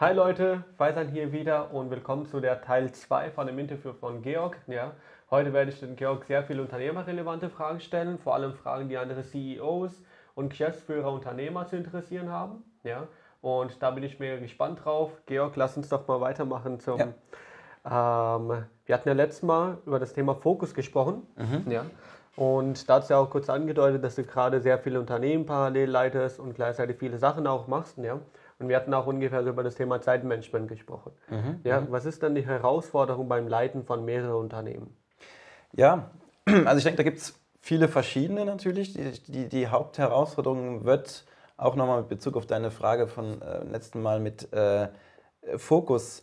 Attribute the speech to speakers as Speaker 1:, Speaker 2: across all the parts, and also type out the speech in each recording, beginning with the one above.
Speaker 1: Hi Leute, Faisal hier wieder und willkommen zu der Teil 2 von dem Interview von Georg. Ja, heute werde ich den Georg sehr viele unternehmerrelevante Fragen stellen, vor allem Fragen, die andere CEOs und Geschäftsführer Unternehmer zu interessieren haben. Ja, und da bin ich mir gespannt drauf. Georg, lass uns doch mal weitermachen zum. Ja. Ähm, wir hatten ja letztes Mal über das Thema Fokus gesprochen. Mhm. Ja. Und da hast du ja auch kurz angedeutet, dass du gerade sehr viele Unternehmen parallel leitest und gleichzeitig viele Sachen auch machst. Ja. Und wir hatten auch ungefähr über das Thema Zeitmanagement gesprochen. Mhm, ja, mhm. was ist dann die Herausforderung beim Leiten von mehreren Unternehmen?
Speaker 2: Ja, also ich denke, da gibt es viele verschiedene natürlich. Die, die, die, Hauptherausforderung wird auch nochmal mit Bezug auf deine Frage von äh, letzten Mal mit äh, Fokus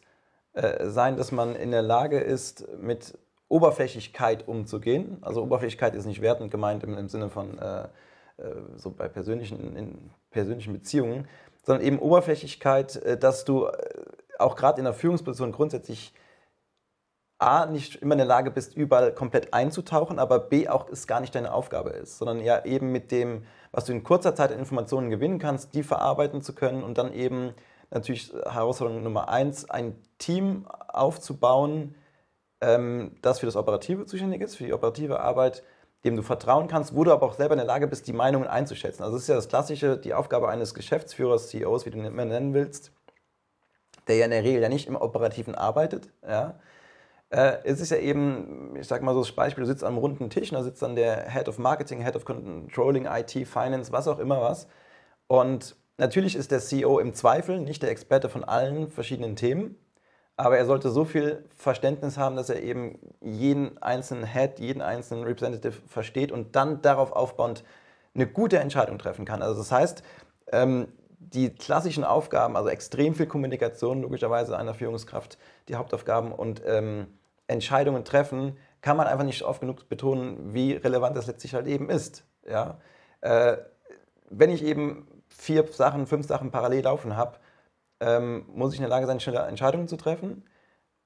Speaker 2: äh, sein, dass man in der Lage ist, mit Oberflächlichkeit umzugehen. Also Oberflächlichkeit ist nicht wertend gemeint im, im Sinne von äh, äh, so bei persönlichen, in persönlichen Beziehungen, sondern eben Oberflächlichkeit, äh, dass du äh, auch gerade in der Führungsposition grundsätzlich A, nicht immer in der Lage bist, überall komplett einzutauchen, aber B, auch es gar nicht deine Aufgabe ist, sondern ja eben mit dem, was du in kurzer Zeit an Informationen gewinnen kannst, die verarbeiten zu können und dann eben natürlich Herausforderung Nummer eins, ein Team aufzubauen, ähm, das für das Operative zuständig ist, für die operative Arbeit, dem du vertrauen kannst, wo du aber auch selber in der Lage bist, die Meinungen einzuschätzen. Also das ist ja das Klassische, die Aufgabe eines Geschäftsführers, CEOs, wie du ihn immer nennen willst, der ja in der Regel ja nicht im Operativen arbeitet. Ja. Äh, es ist ja eben, ich sag mal so das Beispiel, du sitzt am runden Tisch, da sitzt dann der Head of Marketing, Head of Controlling, IT, Finance, was auch immer was. Und natürlich ist der CEO im Zweifel nicht der Experte von allen verschiedenen Themen, aber er sollte so viel Verständnis haben, dass er eben jeden einzelnen Head, jeden einzelnen Representative versteht und dann darauf aufbauend eine gute Entscheidung treffen kann. Also das heißt, ähm, die klassischen Aufgaben, also extrem viel Kommunikation, logischerweise einer Führungskraft, die Hauptaufgaben und ähm, Entscheidungen treffen, kann man einfach nicht oft genug betonen, wie relevant das letztlich halt eben ist. Ja? Äh, wenn ich eben vier Sachen, fünf Sachen parallel laufen habe, ähm, muss ich in der Lage sein, schnelle Entscheidungen zu treffen.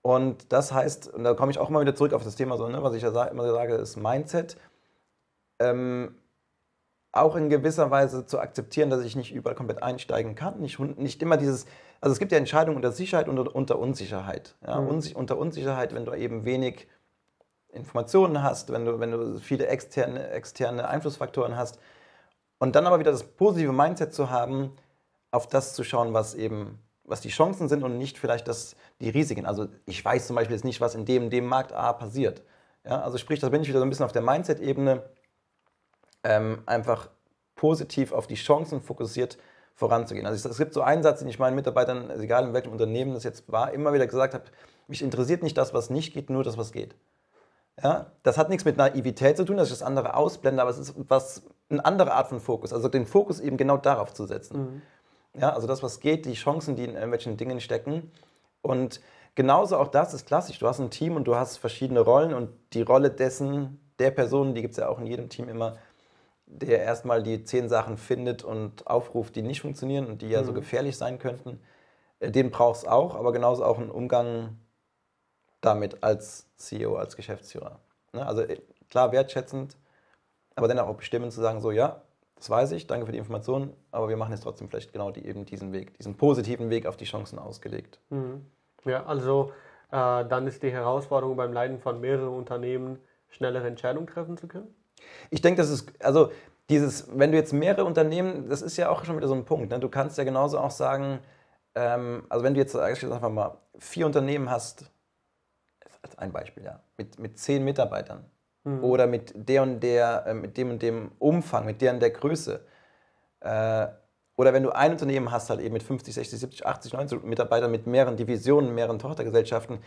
Speaker 2: Und das heißt, und da komme ich auch immer wieder zurück auf das Thema, so, ne, was ich ja immer sage, ist Mindset. Ähm, auch in gewisser Weise zu akzeptieren, dass ich nicht überall komplett einsteigen kann. Nicht, nicht immer dieses, also es gibt ja Entscheidungen unter Sicherheit und unter Unsicherheit. Ja? Mhm. Unsi unter Unsicherheit, wenn du eben wenig Informationen hast, wenn du, wenn du viele externe, externe Einflussfaktoren hast. Und dann aber wieder das positive Mindset zu haben, auf das zu schauen, was eben was die Chancen sind und nicht vielleicht das, die Risiken. Also ich weiß zum Beispiel jetzt nicht, was in dem, dem Markt A passiert. Ja, also sprich, da bin ich wieder so ein bisschen auf der Mindset-Ebene, ähm, einfach positiv auf die Chancen fokussiert voranzugehen. Also es gibt so einen Satz, den ich meinen Mitarbeitern, egal in welchem Unternehmen das jetzt war, immer wieder gesagt habe, mich interessiert nicht das, was nicht geht, nur das, was geht. Ja, das hat nichts mit Naivität zu tun, dass ich das andere ausblende, aber es ist was, eine andere Art von Fokus. Also den Fokus eben genau darauf zu setzen. Mhm. Ja, also das, was geht, die Chancen, die in irgendwelchen Dingen stecken. Und genauso auch das ist klassisch. Du hast ein Team und du hast verschiedene Rollen und die Rolle dessen, der Person, die gibt es ja auch in jedem Team immer, der erstmal die zehn Sachen findet und aufruft, die nicht funktionieren und die ja mhm. so gefährlich sein könnten. Äh, den brauchst du auch, aber genauso auch einen Umgang damit als CEO, als Geschäftsführer. Ne, also äh, klar wertschätzend, aber dann auch bestimmend zu sagen, so ja, das weiß ich, danke für die Information, aber wir machen jetzt trotzdem vielleicht genau die, eben diesen Weg, diesen positiven Weg auf die Chancen ausgelegt.
Speaker 1: Mhm. Ja, also äh, dann ist die Herausforderung beim Leiden von mehreren Unternehmen, schnellere Entscheidungen treffen zu können?
Speaker 2: Ich denke, das ist, also dieses, wenn du jetzt mehrere Unternehmen, das ist ja auch schon wieder so ein Punkt. Ne? Du kannst ja genauso auch sagen, ähm, also wenn du jetzt einfach mal vier Unternehmen hast, als ein Beispiel, ja, mit, mit zehn Mitarbeitern, mhm. oder mit der und der, äh, mit dem und dem Umfang, mit der und der Größe. Äh, oder wenn du ein Unternehmen hast, halt eben mit 50, 60, 70, 80, 90 Mitarbeitern, mit mehreren Divisionen, mehreren Tochtergesellschaften,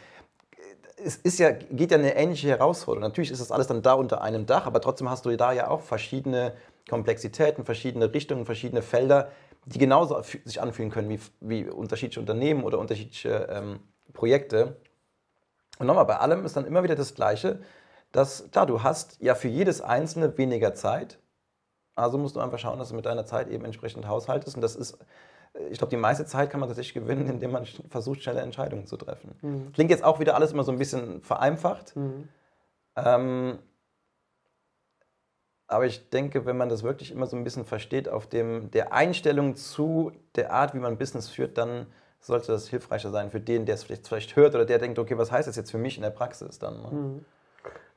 Speaker 2: es ist ja, geht ja eine ähnliche Herausforderung. Natürlich ist das alles dann da unter einem Dach, aber trotzdem hast du da ja auch verschiedene Komplexitäten, verschiedene Richtungen, verschiedene Felder, die genauso sich anfühlen können wie, wie unterschiedliche Unternehmen oder unterschiedliche ähm, Projekte. Und nochmal, bei allem ist dann immer wieder das Gleiche dass, klar, du hast ja für jedes Einzelne weniger Zeit. Also musst du einfach schauen, dass du mit deiner Zeit eben entsprechend haushaltest. Und das ist, ich glaube, die meiste Zeit kann man tatsächlich gewinnen, indem man versucht, schnelle Entscheidungen zu treffen. Mhm. Klingt jetzt auch wieder alles immer so ein bisschen vereinfacht. Mhm. Ähm, aber ich denke, wenn man das wirklich immer so ein bisschen versteht, auf dem, der Einstellung zu der Art, wie man Business führt, dann sollte das hilfreicher sein für den, der es vielleicht, vielleicht hört oder der denkt, okay, was heißt das jetzt für mich in der Praxis dann? Ne?
Speaker 1: Mhm.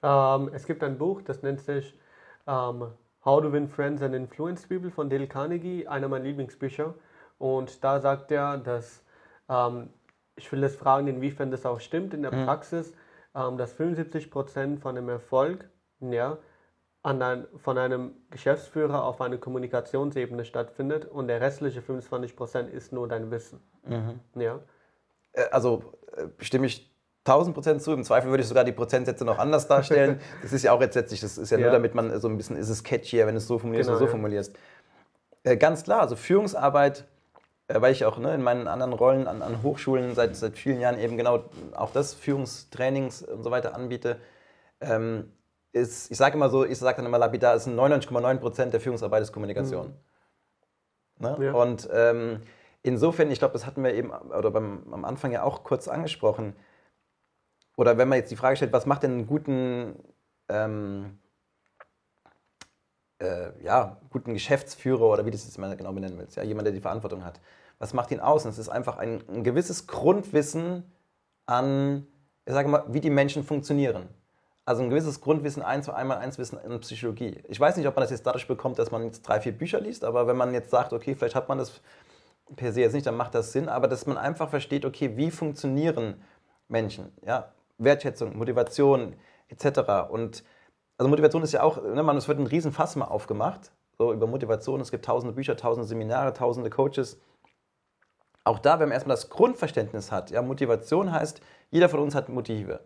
Speaker 1: Ähm, es gibt ein Buch, das nennt sich ähm, How to Win Friends and Influence People von Dale Carnegie, einer meiner Lieblingsbücher. Und da sagt er, dass, ähm, ich will das fragen, inwiefern das auch stimmt in der mhm. Praxis, ähm, dass 75% von dem Erfolg ja, an ein, von einem Geschäftsführer auf einer Kommunikationsebene stattfindet und der restliche 25% ist nur dein Wissen. Mhm. Ja.
Speaker 2: Äh, also äh, stimme ich 1000 Prozent zu. Im Zweifel würde ich sogar die Prozentsätze noch anders darstellen. das ist ja auch jetzt letztlich, das ist ja, ja, nur damit man so ein bisschen, ist es catchier, wenn du es so formulierst genau, oder so ja. formulierst. Äh, ganz klar, also Führungsarbeit, äh, weil ich auch ne, in meinen anderen Rollen an, an Hochschulen seit, seit vielen Jahren eben genau auch das Führungstrainings und so weiter anbiete, ähm, ist, ich sage immer so, ich sage dann immer lapidar, ist 99,9 Prozent der Führungsarbeit ist Kommunikation. Mhm. Ne? Ja. Und ähm, insofern, ich glaube, das hatten wir eben oder beim, am Anfang ja auch kurz angesprochen, oder wenn man jetzt die Frage stellt, was macht denn einen guten, ähm, äh, ja, guten Geschäftsführer oder wie das jetzt mal genau benennen willst, ja, jemand, der die Verantwortung hat. Was macht ihn aus? Und es ist einfach ein, ein gewisses Grundwissen an, ich sage mal, wie die Menschen funktionieren. Also ein gewisses Grundwissen, ein, zwei, einmal eins Wissen in Psychologie. Ich weiß nicht, ob man das jetzt dadurch bekommt, dass man jetzt drei, vier Bücher liest, aber wenn man jetzt sagt, okay, vielleicht hat man das per se jetzt nicht, dann macht das Sinn, aber dass man einfach versteht, okay, wie funktionieren Menschen, ja, Wertschätzung, Motivation etc. Und also Motivation ist ja auch, ne, man, es wird ein Riesenfass mal aufgemacht, so über Motivation. Es gibt tausende Bücher, tausende Seminare, tausende Coaches. Auch da, wenn man erstmal das Grundverständnis hat, ja, Motivation heißt, jeder von uns hat Motive.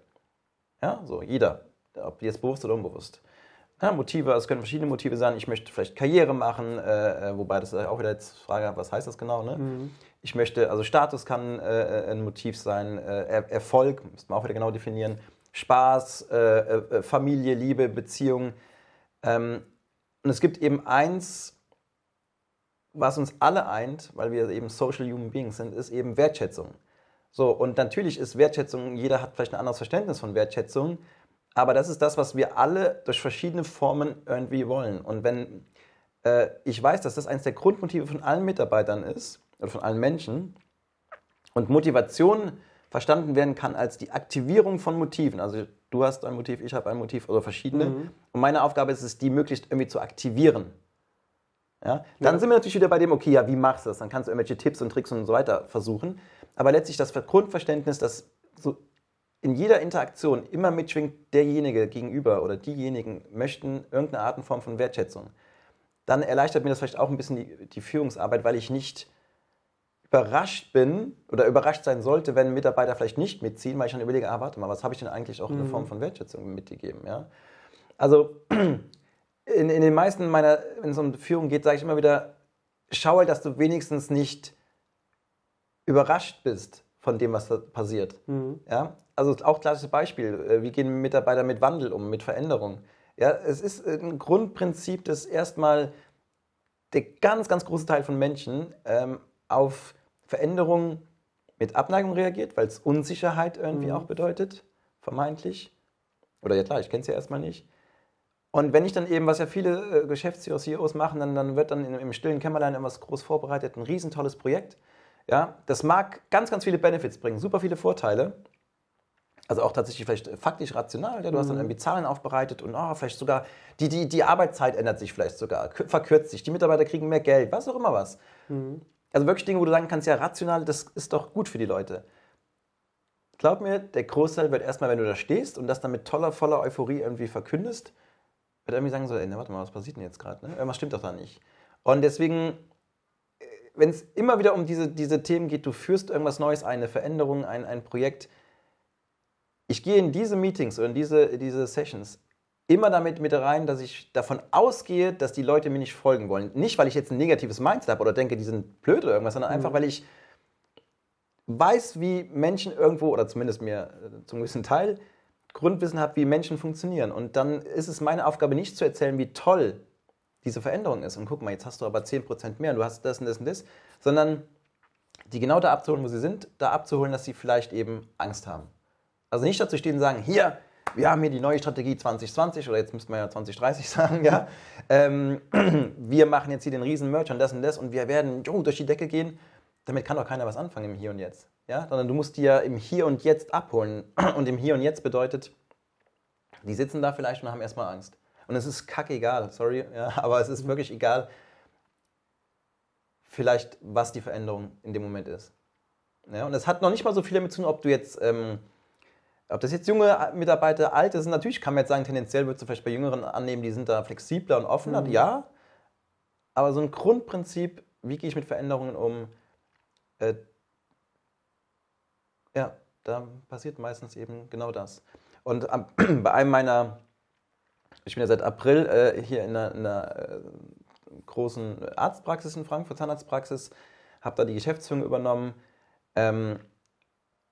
Speaker 2: Ja, so, jeder, ob jetzt bewusst oder unbewusst. Ja, Motive, es können verschiedene Motive sein. Ich möchte vielleicht Karriere machen, äh, äh wobei das auch wieder jetzt Frage, was heißt das genau? Ne? Mhm. Ich möchte, also Status kann äh, äh, ein Motiv sein, äh, Erfolg, müsste man auch wieder genau definieren, Spaß, äh, äh, Familie, Liebe, Beziehung. Ähm, und es gibt eben eins, was uns alle eint, weil wir eben Social Human Beings sind, ist eben Wertschätzung. So, und natürlich ist Wertschätzung, jeder hat vielleicht ein anderes Verständnis von Wertschätzung, aber das ist das, was wir alle durch verschiedene Formen irgendwie wollen. Und wenn äh, ich weiß, dass das eines der Grundmotive von allen Mitarbeitern ist, oder von allen Menschen. Und Motivation verstanden werden kann als die Aktivierung von Motiven. Also du hast ein Motiv, ich habe ein Motiv oder verschiedene. Mhm. Und meine Aufgabe ist es, die möglichst irgendwie zu aktivieren. Ja? Dann ja. sind wir natürlich wieder bei dem, okay, ja, wie machst du das? Dann kannst du irgendwelche Tipps und Tricks und so weiter versuchen. Aber letztlich das Grundverständnis, dass so in jeder Interaktion immer mitschwingt, derjenige gegenüber oder diejenigen möchten irgendeine Art und Form von Wertschätzung. Dann erleichtert mir das vielleicht auch ein bisschen die, die Führungsarbeit, weil ich nicht überrascht bin oder überrascht sein sollte, wenn Mitarbeiter vielleicht nicht mitziehen, weil ich dann überlege, ah, warte mal, was habe ich denn eigentlich auch in Form mhm. von Wertschätzung mitgegeben? Ja? Also in, in den meisten meiner, wenn es um Führung geht, sage ich immer wieder, schau halt, dass du wenigstens nicht überrascht bist von dem, was da passiert. Mhm. Ja? Also auch klassisches Beispiel, äh, wie gehen Mitarbeiter mit Wandel um, mit Veränderung? Ja, es ist ein Grundprinzip, dass erstmal der ganz, ganz große Teil von Menschen ähm, auf Veränderungen mit Abneigung reagiert, weil es Unsicherheit irgendwie mhm. auch bedeutet, vermeintlich. Oder ja klar, ich kenne es ja erstmal nicht. Und wenn ich dann eben, was ja viele äh, Geschäftsführer, CEOs machen, dann, dann wird dann im stillen Kämmerlein etwas groß vorbereitet, ein riesentolles Projekt. Ja, das mag ganz, ganz viele Benefits bringen, super viele Vorteile. Also auch tatsächlich vielleicht faktisch rational. Ja? Du hast dann mhm. irgendwie Zahlen aufbereitet und oh, vielleicht sogar die, die, die Arbeitszeit ändert sich vielleicht sogar, verkürzt sich, die Mitarbeiter kriegen mehr Geld, was auch immer was. Mhm. Also wirklich Dinge, wo du sagen kannst, ja, rational, das ist doch gut für die Leute. Glaub mir, der Großteil wird erstmal, wenn du da stehst und das dann mit toller, voller Euphorie irgendwie verkündest, wird irgendwie sagen so, ey, ne, warte mal, was passiert denn jetzt gerade? Ne? Irgendwas stimmt doch da nicht. Und deswegen, äh, wenn es immer wieder um diese, diese Themen geht, du führst irgendwas Neues ein, eine Veränderung, ein, ein Projekt, ich gehe in diese Meetings oder in diese, diese Sessions immer damit mit rein, dass ich davon ausgehe, dass die Leute mir nicht folgen wollen. Nicht, weil ich jetzt ein negatives Mindset habe oder denke, die sind blöd oder irgendwas, sondern mhm. einfach, weil ich weiß, wie Menschen irgendwo, oder zumindest mir äh, zum gewissen Teil, Grundwissen habe, wie Menschen funktionieren. Und dann ist es meine Aufgabe, nicht zu erzählen, wie toll diese Veränderung ist. Und guck mal, jetzt hast du aber 10% mehr und du hast das und das und das, sondern die genau da abzuholen, wo sie sind, da abzuholen, dass sie vielleicht eben Angst haben. Also nicht dazu stehen und sagen, hier, wir haben hier die neue Strategie 2020 oder jetzt müssten wir ja 2030 sagen, ja. Ähm, wir machen jetzt hier den riesen Merch und das und das und wir werden jo, durch die Decke gehen. damit kann doch keiner was anfangen im Hier und Jetzt. Ja? Sondern du musst die ja im Hier und Jetzt abholen. Und im Hier und Jetzt bedeutet, die sitzen da vielleicht und haben erstmal Angst. Und es ist kackegal, sorry, ja, aber es ist wirklich egal, vielleicht, was die Veränderung in dem Moment ist. Ja, und es hat noch nicht mal so viel damit zu tun, ob du jetzt, ähm, ob das jetzt junge Mitarbeiter, alte sind. Natürlich kann man jetzt sagen, tendenziell würdest du vielleicht bei Jüngeren annehmen, die sind da flexibler und offener, mhm. ja. Aber so ein Grundprinzip, wie gehe ich mit Veränderungen um, äh, ja, da passiert meistens eben genau das. Und ähm, bei einem meiner, ich bin ja seit April äh, hier in einer, in einer äh, großen Arztpraxis in Frankfurt, Zahnarztpraxis, habe da die Geschäftsführung übernommen. Ähm,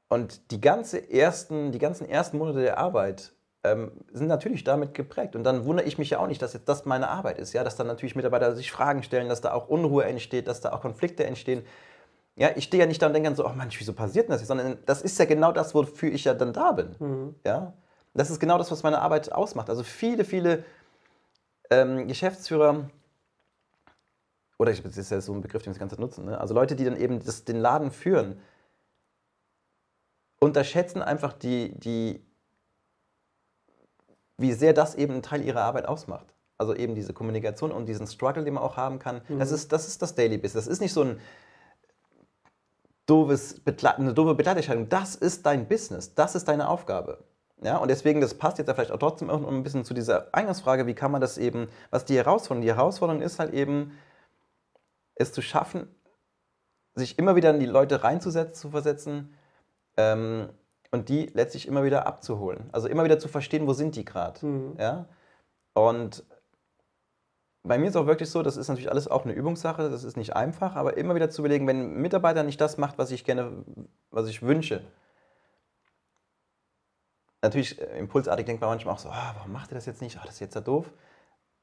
Speaker 2: und die, ganze ersten, die ganzen ersten Monate der Arbeit ähm, sind natürlich damit geprägt. Und dann wundere ich mich ja auch nicht, dass jetzt das meine Arbeit ist. Ja? Dass dann natürlich Mitarbeiter sich Fragen stellen, dass da auch Unruhe entsteht, dass da auch Konflikte entstehen. Ja, ich stehe ja nicht da und denke dann so, oh Mensch, wieso passiert denn das jetzt? Sondern das ist ja genau das, wofür ich ja dann da bin. Mhm. Ja? Das ist genau das, was meine Arbeit ausmacht. Also viele, viele ähm, Geschäftsführer, oder das ist ja so ein Begriff, den wir die ganze Zeit nutzen, ne? also Leute, die dann eben das, den Laden führen, unterschätzen einfach die, die, wie sehr das eben ein Teil ihrer Arbeit ausmacht. Also eben diese Kommunikation und diesen Struggle, den man auch haben kann. Mhm. Das, ist, das ist das Daily Business. Das ist nicht so ein doofes, eine doofe Begleiterscheinung. Das ist dein Business. Das ist deine Aufgabe. Ja, und deswegen, das passt jetzt ja vielleicht auch trotzdem auch ein bisschen zu dieser Eingangsfrage, wie kann man das eben, was die Herausforderung? Die Herausforderung ist halt eben, es zu schaffen, sich immer wieder in die Leute reinzusetzen, zu versetzen ähm, und die letztlich immer wieder abzuholen. Also immer wieder zu verstehen, wo sind die gerade. Mhm. Ja? Und bei mir ist auch wirklich so, das ist natürlich alles auch eine Übungssache, das ist nicht einfach, aber immer wieder zu überlegen, wenn ein Mitarbeiter nicht das macht, was ich gerne, was ich wünsche, natürlich äh, impulsartig denkt man manchmal auch so, oh, warum macht er das jetzt nicht? Oh, das ist jetzt ja doof.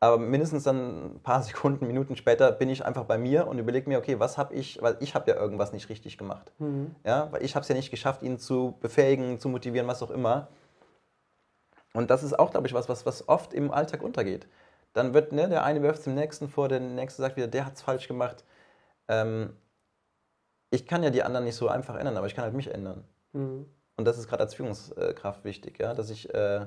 Speaker 2: Aber mindestens dann ein paar Sekunden, Minuten später bin ich einfach bei mir und überlege mir, okay, was habe ich, weil ich habe ja irgendwas nicht richtig gemacht. Mhm. Ja, weil ich habe es ja nicht geschafft, ihn zu befähigen, zu motivieren, was auch immer. Und das ist auch, glaube ich, was, was, was oft im Alltag untergeht. Dann wird, ne, der eine wirft es dem nächsten vor, der nächste sagt wieder, der hat es falsch gemacht. Ähm, ich kann ja die anderen nicht so einfach ändern, aber ich kann halt mich ändern. Mhm. Und das ist gerade als Führungskraft wichtig, ja, dass ich, äh,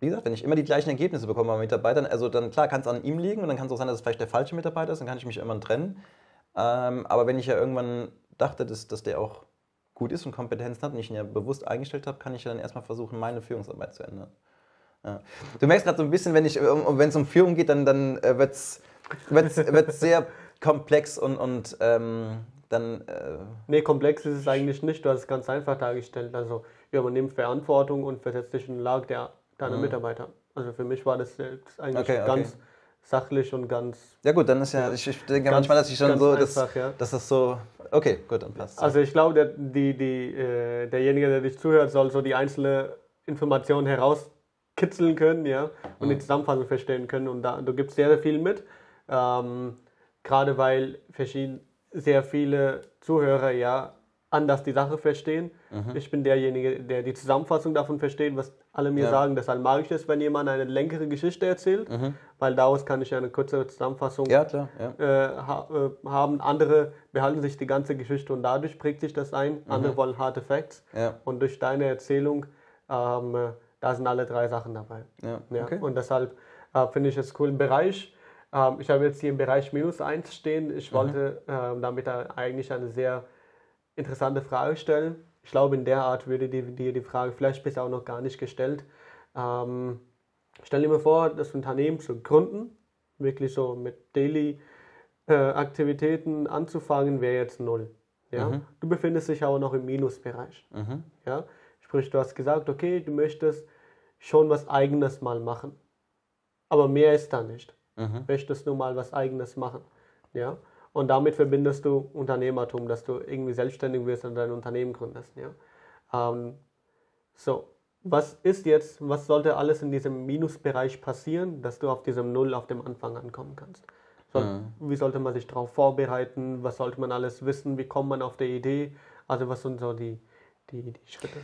Speaker 2: wie gesagt, wenn ich immer die gleichen Ergebnisse bekomme bei Mitarbeitern, also dann klar kann es an ihm liegen und dann kann es auch sein, dass es vielleicht der falsche Mitarbeiter ist, dann kann ich mich irgendwann trennen. Ähm, aber wenn ich ja irgendwann dachte, dass, dass der auch gut ist und Kompetenzen hat und ich ihn ja bewusst eingestellt habe, kann ich ja dann erstmal versuchen, meine Führungsarbeit zu ändern. Ja. Du merkst gerade so ein bisschen, wenn es um Führung geht, dann, dann äh, wird es sehr komplex und, und ähm, dann. Äh
Speaker 1: nee, komplex ist es eigentlich nicht. Du hast es ganz einfach dargestellt. Also, man nimmt Verantwortung und versetzt sich in die Lage der, deiner mhm. Mitarbeiter. Also für mich war das eigentlich okay, okay. ganz sachlich und ganz.
Speaker 2: Ja, gut, dann ist ja. Ich, ich denke manchmal, dass ich schon so. Einfach, dass, ja. dass das so. Okay, gut, dann passt
Speaker 1: Also, ich glaube, der, die, die, äh, derjenige, der dich zuhört, soll so die einzelne Information herauskitzeln können, ja, und mhm. die Zusammenfassung verstehen können. Und da, du gibst sehr, sehr viel mit. Ähm, gerade weil verschiedene sehr viele Zuhörer ja anders die Sache verstehen. Mhm. Ich bin derjenige, der die Zusammenfassung davon versteht, was alle mir ja. sagen. Deshalb mag ich es, wenn jemand eine längere Geschichte erzählt, mhm. weil daraus kann ich eine kurze Zusammenfassung
Speaker 2: ja, klar, ja.
Speaker 1: Äh, ha äh, haben. Andere behalten sich die ganze Geschichte und dadurch prägt sich das ein. Mhm. Andere wollen harte Facts. Und durch deine Erzählung, ähm, da sind alle drei Sachen dabei. Okay. Und deshalb äh, finde ich es cool. Im Bereich ähm, ich habe jetzt hier im Bereich minus 1 stehen. Ich mhm. wollte ähm, damit eigentlich eine sehr interessante Frage stellen. Ich glaube, in der Art würde dir die, die Frage vielleicht bisher auch noch gar nicht gestellt. Ähm, stell dir mal vor, das Unternehmen zu gründen, wirklich so mit Daily-Aktivitäten äh, anzufangen, wäre jetzt null. Ja? Mhm. Du befindest dich aber noch im Minusbereich. Mhm. Ja? Sprich, du hast gesagt, okay, du möchtest schon was Eigenes mal machen. Aber mehr ist da nicht mhm. möchtest du mal was Eigenes machen. Ja? Und damit verbindest du Unternehmertum, dass du irgendwie selbstständig wirst und dein Unternehmen gründest. Ja? Ähm, so, was ist jetzt, was sollte alles in diesem Minusbereich passieren, dass du auf diesem Null auf dem Anfang ankommen kannst? So, mhm. Wie sollte man sich darauf vorbereiten? Was sollte man alles wissen? Wie kommt man auf die Idee? Also was sind so die, die, die Schritte?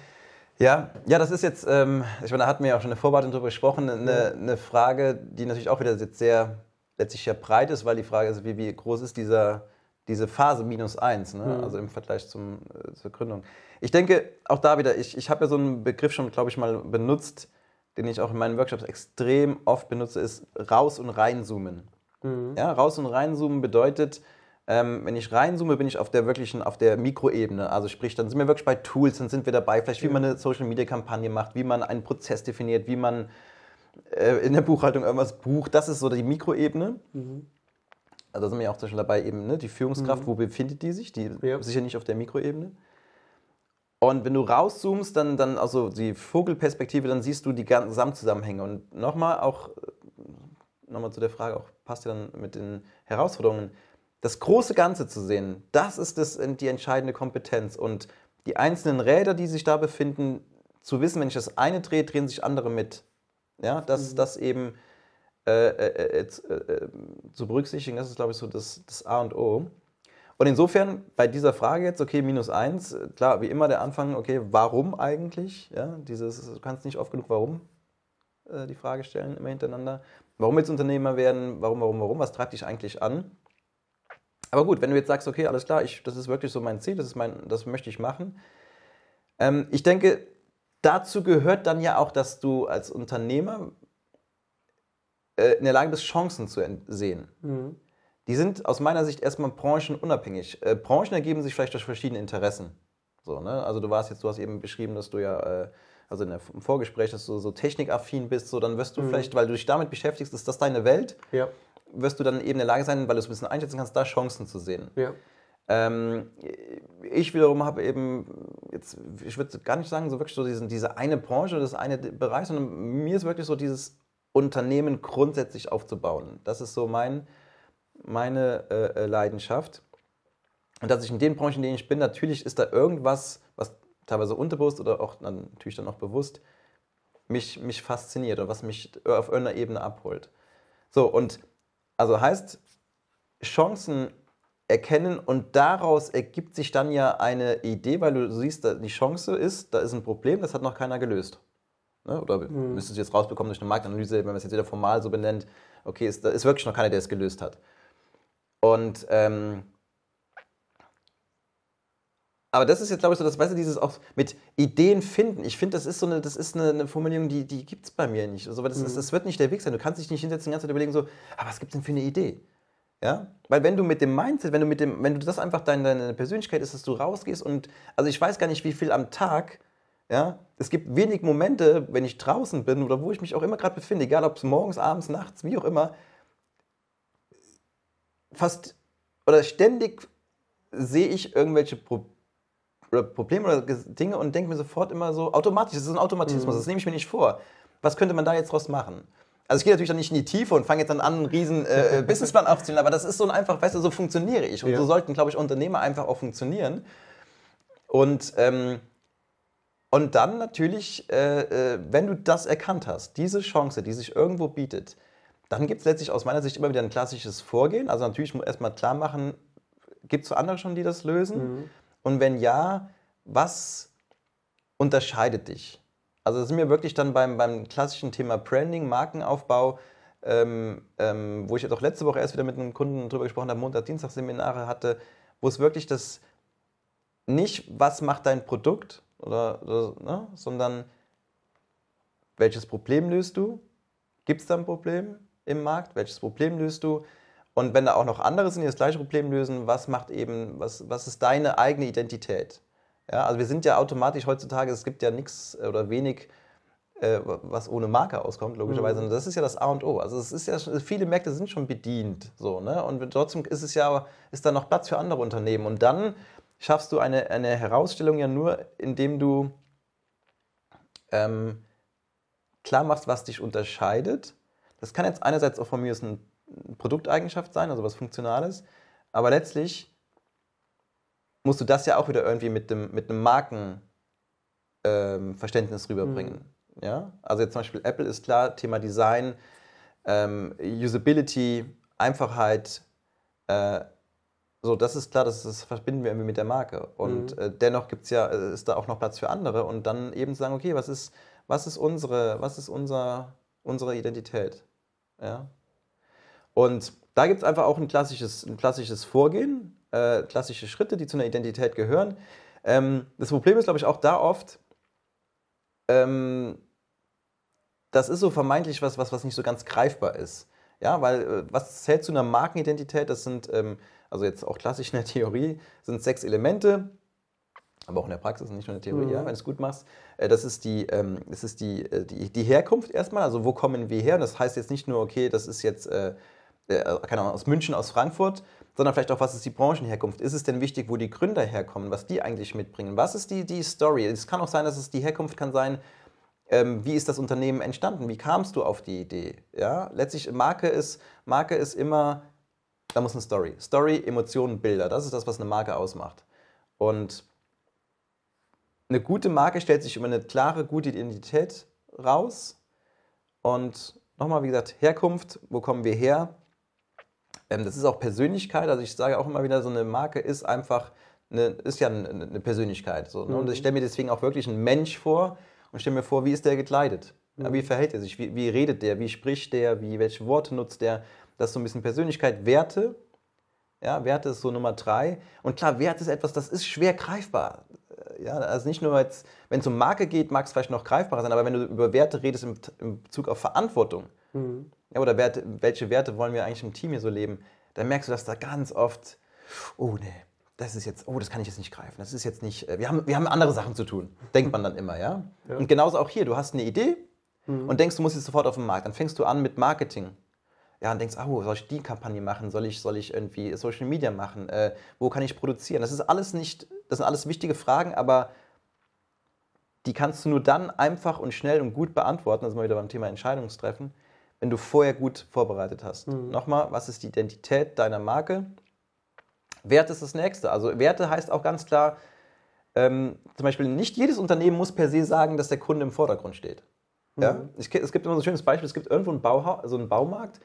Speaker 2: Ja, ja, das ist jetzt, ähm, ich meine, da hatten wir ja auch schon eine Vorbereitung darüber gesprochen, eine, eine Frage, die natürlich auch wieder jetzt sehr letztlich ja breit ist, weil die Frage ist, wie, wie groß ist dieser, diese Phase minus eins, ne? Mhm. also im Vergleich zum, äh, zur Gründung. Ich denke, auch da wieder, ich, ich habe ja so einen Begriff schon, glaube ich, mal benutzt, den ich auch in meinen Workshops extrem oft benutze, ist raus und reinzoomen. Mhm. Ja, raus und reinzoomen bedeutet, ähm, wenn ich reinzoome, bin ich auf der wirklichen, auf der Mikroebene. Also sprich, dann sind wir wirklich bei Tools, dann sind wir dabei, vielleicht wie man eine Social Media Kampagne macht, wie man einen Prozess definiert, wie man in der Buchhaltung irgendwas bucht. Das ist so die Mikroebene. Mhm. Also da sind wir ja auch zum Beispiel dabei, eben ne, die Führungskraft, mhm. wo befindet die sich? Die ja. sicher nicht auf der Mikroebene. Und wenn du rauszoomst, dann, dann also die Vogelperspektive, dann siehst du die Gesamtzusammenhänge. Und nochmal auch, nochmal zu der Frage, auch passt ja dann mit den Herausforderungen das große Ganze zu sehen, das ist das, die entscheidende Kompetenz. Und die einzelnen Räder, die sich da befinden, zu wissen, wenn ich das eine drehe, drehen sich andere mit. Ja, das, mhm. das eben äh, äh, äh, äh, zu berücksichtigen, das ist, glaube ich, so das, das A und O. Und insofern bei dieser Frage jetzt, okay, minus eins, klar, wie immer der Anfang, okay, warum eigentlich? Ja, dieses, du kannst nicht oft genug warum äh, die Frage stellen, immer hintereinander. Warum jetzt Unternehmer werden? Warum, warum, warum? Was treibt dich eigentlich an? Aber gut, wenn du jetzt sagst, okay, alles klar, ich, das ist wirklich so mein Ziel, das, ist mein, das möchte ich machen. Ähm, ich denke, dazu gehört dann ja auch, dass du als Unternehmer äh, in der Lage bist, Chancen zu sehen. Mhm. Die sind aus meiner Sicht erstmal branchenunabhängig. Äh, Branchen ergeben sich vielleicht durch verschiedene Interessen. So, ne? Also du warst jetzt, du hast eben beschrieben, dass du ja, äh, also der, im Vorgespräch, dass du so technikaffin bist, so dann wirst du mhm. vielleicht, weil du dich damit beschäftigst, ist das deine Welt. Ja wirst du dann eben in der Lage sein, weil du es ein bisschen einschätzen kannst, da Chancen zu sehen. Ja. Ähm, ich wiederum habe eben, jetzt, ich würde gar nicht sagen, so wirklich so diesen, diese eine Branche, das eine Bereich, sondern mir ist wirklich so dieses Unternehmen grundsätzlich aufzubauen. Das ist so mein, meine äh, äh Leidenschaft. Und dass ich in den Branchen, in denen ich bin, natürlich ist da irgendwas, was teilweise unterbewusst oder auch natürlich dann auch bewusst mich, mich fasziniert oder was mich auf irgendeiner Ebene abholt. So, und also heißt, Chancen erkennen und daraus ergibt sich dann ja eine Idee, weil du siehst, die Chance ist, da ist ein Problem, das hat noch keiner gelöst. Ne? Oder mhm. müsstest du jetzt rausbekommen durch eine Marktanalyse, wenn man es jetzt wieder formal so benennt, okay, ist, da ist wirklich noch keiner, der es gelöst hat. Und ähm, aber das ist jetzt, glaube ich, so das, weißt du, dieses auch mit Ideen finden. Ich finde, das ist so eine, das ist eine, eine Formulierung, die, die gibt es bei mir nicht. Also, das, mhm. ist, das wird nicht der Weg sein. Du kannst dich nicht hinsetzen und die ganze Zeit überlegen, so, aber was gibt es denn für eine Idee? Ja? Weil wenn du mit dem Mindset, wenn du mit dem, wenn du das einfach deine, deine Persönlichkeit ist, dass du rausgehst und, also ich weiß gar nicht, wie viel am Tag, ja, es gibt wenig Momente, wenn ich draußen bin oder wo ich mich auch immer gerade befinde, egal ob es morgens, abends, nachts, wie auch immer, fast oder ständig sehe ich irgendwelche Probleme oder Probleme oder Dinge und denke mir sofort immer so, automatisch, das ist ein Automatismus, mhm. das nehme ich mir nicht vor. Was könnte man da jetzt draus machen? Also ich gehe natürlich dann nicht in die Tiefe und fange jetzt dann an, einen riesen äh, äh Businessplan aufzuziehen, aber das ist so ein einfach, weißt du, so funktioniere ich. Und ja. so sollten, glaube ich, Unternehmer einfach auch funktionieren. Und, ähm, und dann natürlich, äh, äh, wenn du das erkannt hast, diese Chance, die sich irgendwo bietet, dann gibt es letztlich aus meiner Sicht immer wieder ein klassisches Vorgehen. Also natürlich muss erstmal klar machen, gibt es andere schon, die das lösen? Mhm. Und wenn ja, was unterscheidet dich? Also sind wir wirklich dann beim, beim klassischen Thema Branding, Markenaufbau, ähm, ähm, wo ich jetzt auch letzte Woche erst wieder mit einem Kunden drüber gesprochen habe, Montag, Dienstag Seminare hatte, wo es wirklich das nicht, was macht dein Produkt, oder, oder ne, sondern welches Problem löst du? Gibt es da ein Problem im Markt? Welches Problem löst du? Und wenn da auch noch andere sind, die das gleiche Problem lösen, was macht eben, was, was ist deine eigene Identität? Ja, also wir sind ja automatisch heutzutage, es gibt ja nichts oder wenig, äh, was ohne Marke auskommt, logischerweise. Mhm. Und das ist ja das A und O. Also es ist ja, viele Märkte sind schon bedient, so, ne? Und trotzdem ist es ja, ist da noch Platz für andere Unternehmen. Und dann schaffst du eine, eine Herausstellung ja nur, indem du ähm, klar machst, was dich unterscheidet. Das kann jetzt einerseits auch von mir aus ein Produkteigenschaft sein, also was Funktionales. Aber letztlich musst du das ja auch wieder irgendwie mit, dem, mit einem Markenverständnis ähm, rüberbringen. Mhm. Ja? Also jetzt zum Beispiel Apple ist klar, Thema Design, ähm, Usability, Einfachheit, äh, so, das ist klar, das, das, verbinden wir irgendwie mit der Marke. Und mhm. äh, dennoch gibt's ja, äh, ist da auch noch Platz für andere und dann eben sagen, okay, was ist, was ist unsere, was ist unser, unsere Identität? Ja? Und da gibt es einfach auch ein klassisches, ein klassisches Vorgehen. Äh, klassische Schritte, die zu einer Identität gehören. Ähm, das Problem ist, glaube ich, auch da oft, ähm, das ist so vermeintlich was, was, was nicht so ganz greifbar ist. Ja, weil äh, was zählt zu einer Markenidentität? Das sind, ähm, also jetzt auch klassisch in der Theorie, sind sechs Elemente, aber auch in der Praxis, nicht nur in der Theorie, mhm. ja, wenn du es gut machst. Äh, das ist, die, ähm, das ist die, äh, die, die Herkunft erstmal, also wo kommen wir her? Und das heißt jetzt nicht nur, okay, das ist jetzt, äh, keine Ahnung, aus München, aus Frankfurt, sondern vielleicht auch, was ist die Branchenherkunft? Ist es denn wichtig, wo die Gründer herkommen, was die eigentlich mitbringen? Was ist die, die Story? Es kann auch sein, dass es die Herkunft kann sein, ähm, wie ist das Unternehmen entstanden? Wie kamst du auf die Idee? Ja? Letztlich, Marke ist, Marke ist immer, da muss eine Story. Story, Emotionen, Bilder. Das ist das, was eine Marke ausmacht. Und eine gute Marke stellt sich über eine klare, gute Identität raus. Und nochmal, wie gesagt, Herkunft, wo kommen wir her? Ähm, das ist auch Persönlichkeit. Also ich sage auch immer wieder, so eine Marke ist einfach, eine, ist ja eine, Persönlichkeit. So, ne? Und ich stelle mir deswegen auch wirklich einen Mensch vor, und stell mir vor, wie ist der gekleidet? Ja, wie verhält er sich? Wie, wie, redet der? Wie spricht der? Wie, welche Worte nutzt der? Das ist so ein bisschen Persönlichkeit. Werte, ja, Werte ist so Nummer drei. Und klar, Werte ist etwas, das ist schwer greifbar. Ja, also nicht nur wenn es um Marke geht, mag es vielleicht noch greifbarer sein, aber wenn du über Werte redest im, im Bezug auf Verantwortung, mhm. ja, oder Werte, welche Werte wollen wir eigentlich im Team hier so leben, dann merkst du, dass da ganz oft, oh nee, das ist jetzt, oh, das kann ich jetzt nicht greifen. Das ist jetzt nicht, äh, wir haben, wir haben andere Sachen zu tun, denkt man dann immer, ja? ja. Und genauso auch hier, du hast eine Idee mhm. und denkst, du musst jetzt sofort auf den Markt. Dann fängst du an mit Marketing. Ja, und denkst, oh, soll ich die Kampagne machen? Soll ich, soll ich irgendwie Social Media machen? Äh, wo kann ich produzieren? Das ist alles nicht, das sind alles wichtige Fragen, aber die kannst du nur dann einfach und schnell und gut beantworten, also mal wieder beim Thema Entscheidungstreffen, wenn du vorher gut vorbereitet hast. Mhm. Nochmal, was ist die Identität deiner Marke? Wert ist das nächste. Also Werte heißt auch ganz klar, ähm, zum Beispiel nicht jedes Unternehmen muss per se sagen, dass der Kunde im Vordergrund steht. Mhm. Ja? Ich, es gibt immer so ein schönes Beispiel, es gibt irgendwo einen, Bauha also einen Baumarkt,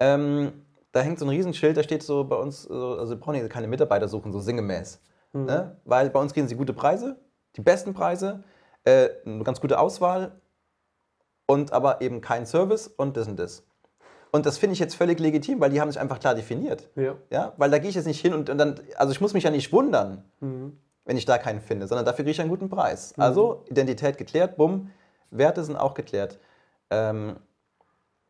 Speaker 2: ähm, da hängt so ein Riesenschild, da steht so bei uns, also wir brauchen hier keine Mitarbeiter suchen, so sinngemäß. Mhm. Ne? Weil bei uns kriegen sie gute Preise, die besten Preise, äh, eine ganz gute Auswahl und aber eben kein Service und das und das. Und das finde ich jetzt völlig legitim, weil die haben sich einfach klar definiert. Ja. ja? Weil da gehe ich jetzt nicht hin und, und, dann, also ich muss mich ja nicht wundern, mhm. wenn ich da keinen finde, sondern dafür kriege ich einen guten Preis. Mhm. Also Identität geklärt, bumm, Werte sind auch geklärt. Ähm,